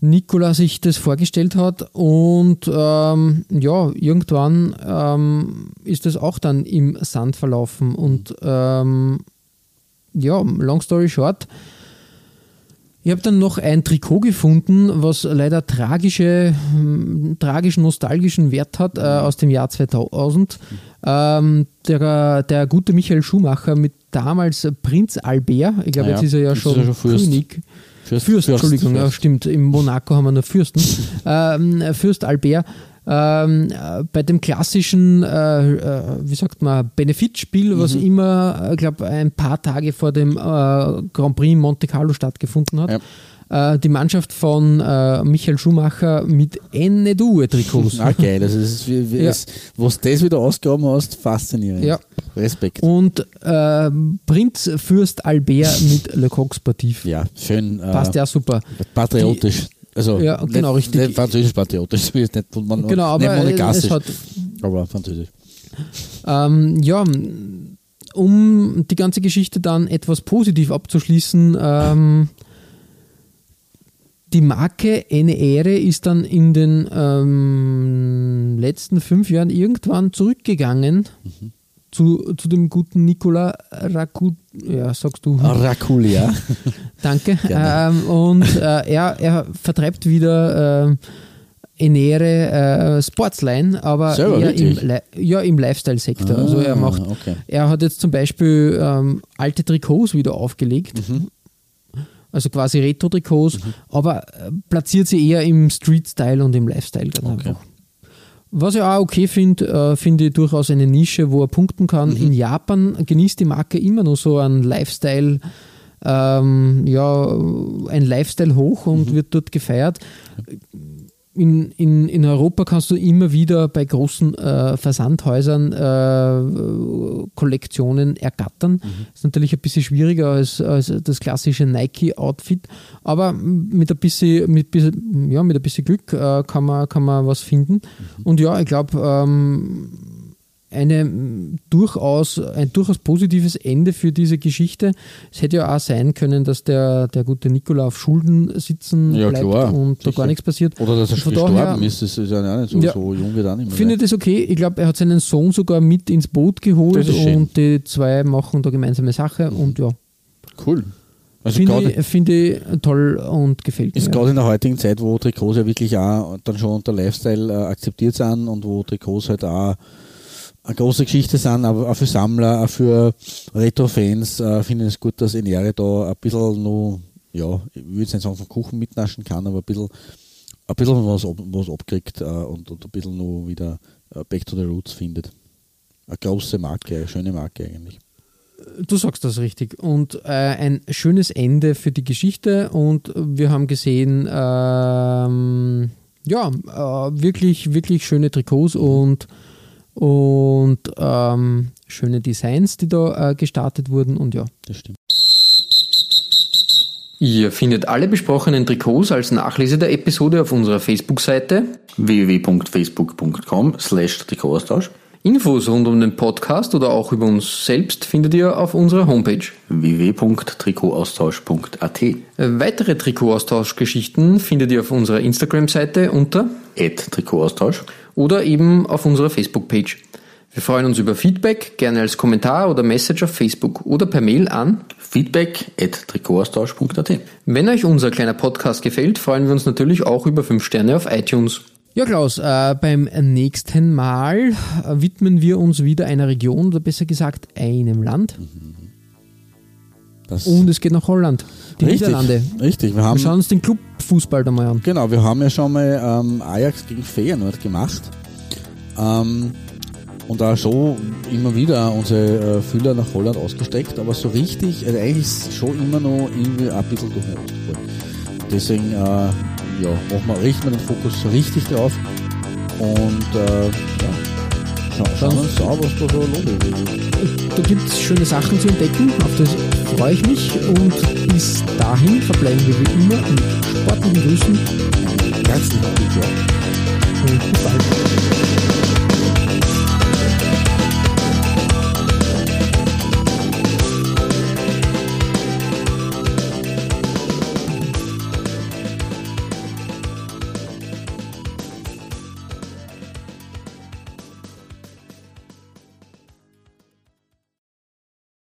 Nikola sich das vorgestellt hat. Und ähm, ja, irgendwann ähm, ist das auch dann im Sand verlaufen. Und ähm, ja, long story short, Ich habe dann noch ein Trikot gefunden, was leider tragische, hm, tragischen, nostalgischen Wert hat äh, aus dem Jahr 2000. Ähm, der, der gute Michael Schumacher mit damals Prinz Albert, ich glaube, Ja, jetzt ist er ja jetzt schon, er schon Fürst. König. Fürst, Fürst, Entschuldigung, ja, Fürst. stimmt. In Monaco haben wir nur Fürsten. ähm, Fürst Albert. Ähm, äh, bei dem klassischen, äh, äh, wie sagt man, Benefitspiel, was Mhm. immer, ich glaube, ein paar Tage vor dem äh, Grand Prix in Monte Carlo stattgefunden hat. Äh, die Mannschaft von äh, Michael Schumacher mit Enne-Due-Trikots. Ah, geil. Also das ist, wie, wie Ja. es, was du das wieder ausgegraben hast, faszinierend. Ja. Respekt. Und äh, Prinz Fürst Albert mit Le Coq Sportif. Ja, schön. Äh, Passt ja super. Patriotisch. Also, Ja, genau, nicht, richtig. Nicht französisch patriotisch, so wie es nicht, man, Genau, aber nicht es hat aber französisch. Ähm, ja, um die ganze Geschichte dann etwas positiv abzuschließen, ähm, die Marke Eine Ehre ist dann in den ähm, letzten fünf Jahren irgendwann zurückgegangen zu, zu dem guten Nikola Rakut, ja, sagst du. Rakulia. Danke. Ähm, und äh, er, er vertreibt wieder ähm, Enere äh, Sportsline, aber Selber, eher im, ja, im Lifestyle-Sektor. also er Ah, macht, okay. er hat jetzt zum Beispiel ähm, alte Trikots wieder aufgelegt. Mhm. Also quasi Retro-Trikots, aber äh, platziert sie eher im Street-Style und im Lifestyle ganz Okay. einfach. Was ich auch okay finde, äh, finde ich durchaus eine Nische, wo er punkten kann. Mhm. In Japan genießt die Marke immer noch so einen Lifestyle, ähm, ja, ein Lifestyle hoch Mhm. und wird dort gefeiert. In, in, in Europa kannst du immer wieder bei großen äh, Versandhäusern äh, Kollektionen ergattern. Ist natürlich ein bisschen schwieriger als, als das klassische Nike-Outfit, aber mit ein bisschen, mit, ja, mit ein bisschen Glück äh, kann, man, kann man was finden. Und ja, ich glaube, ähm, eine m, durchaus, ein durchaus positives Ende für diese Geschichte. Es hätte ja auch sein können, dass der, der gute Nikola auf Schulden sitzen Ja, bleibt klar, und da sicher. gar nichts passiert. Oder dass er von gestorben daher ist, das ist ja auch nicht so, Ja. so jung wie dann immer. Finde das okay. Ich glaube, er hat seinen Sohn sogar mit ins Boot geholt ist und die zwei machen da gemeinsame Sache und ja, Cool. Also finde ich, finde ich toll und gefällt ist mir. gerade in der heutigen Zeit, wo Trikots ja wirklich auch dann schon unter Lifestyle äh, akzeptiert sind und wo Trikots halt auch eine große Geschichte sind, aber auch für Sammler, auch für Retro-Fans, äh, finde ich es gut, dass Enere da ein bisschen noch, ja, ich würde jetzt nicht sagen vom Kuchen mitnaschen kann, aber ein bisschen, ein bisschen was, was abkriegt äh, und, und ein bisschen noch wieder äh, Back to the Roots findet. Eine große Marke, eine schöne Marke eigentlich. Du sagst das richtig. Und äh, ein schönes Ende für die Geschichte. Und wir haben gesehen, ähm, ja, äh, wirklich, wirklich schöne Trikots und, und ähm, schöne Designs, die da äh, gestartet wurden. Und ja. Das stimmt. Ihr findet alle besprochenen Trikots als Nachlese der Episode auf unserer Facebook-Seite. www.facebook.com slash Trikotaustausch Infos rund um den Podcast oder auch über uns selbst findet ihr auf unserer Homepage. www.trikotaustausch.at Weitere Trikotaustauschgeschichten findet ihr auf unserer Instagram-Seite unter at Trikotaustausch oder eben auf unserer Facebook-Page. Wir freuen uns über Feedback, gerne als Kommentar oder Message auf Facebook oder per Mail an. feedback at Trikotaustausch.at Wenn euch unser kleiner Podcast gefällt, freuen wir uns natürlich auch über 5 Sterne auf iTunes. Ja, Klaus, äh, beim nächsten Mal äh, widmen wir uns wieder einer Region oder besser gesagt einem Land. Das Und es geht nach Holland, die richtig, Niederlande. Richtig, wir Wir haben schauen uns den Clubfußball da mal an. Genau, wir haben ja schon mal ähm, Ajax gegen Feyenoord gemacht. Ähm, und auch schon immer wieder unsere äh, Fühler nach Holland ausgestreckt, aber so richtig, also eigentlich ist schon immer noch irgendwie ein bisschen durch den. Deswegen, äh, ja, machen wir, richten wir den Fokus so richtig drauf und äh, ja, schauen, schauen uns an, was da so los ist. Da gibt es schöne Sachen zu entdecken, auf das freue ich mich. Und bis dahin verbleiben wir wie immer mit sportlichen Grüßen Herzlichen Glückwunsch. und bis bald.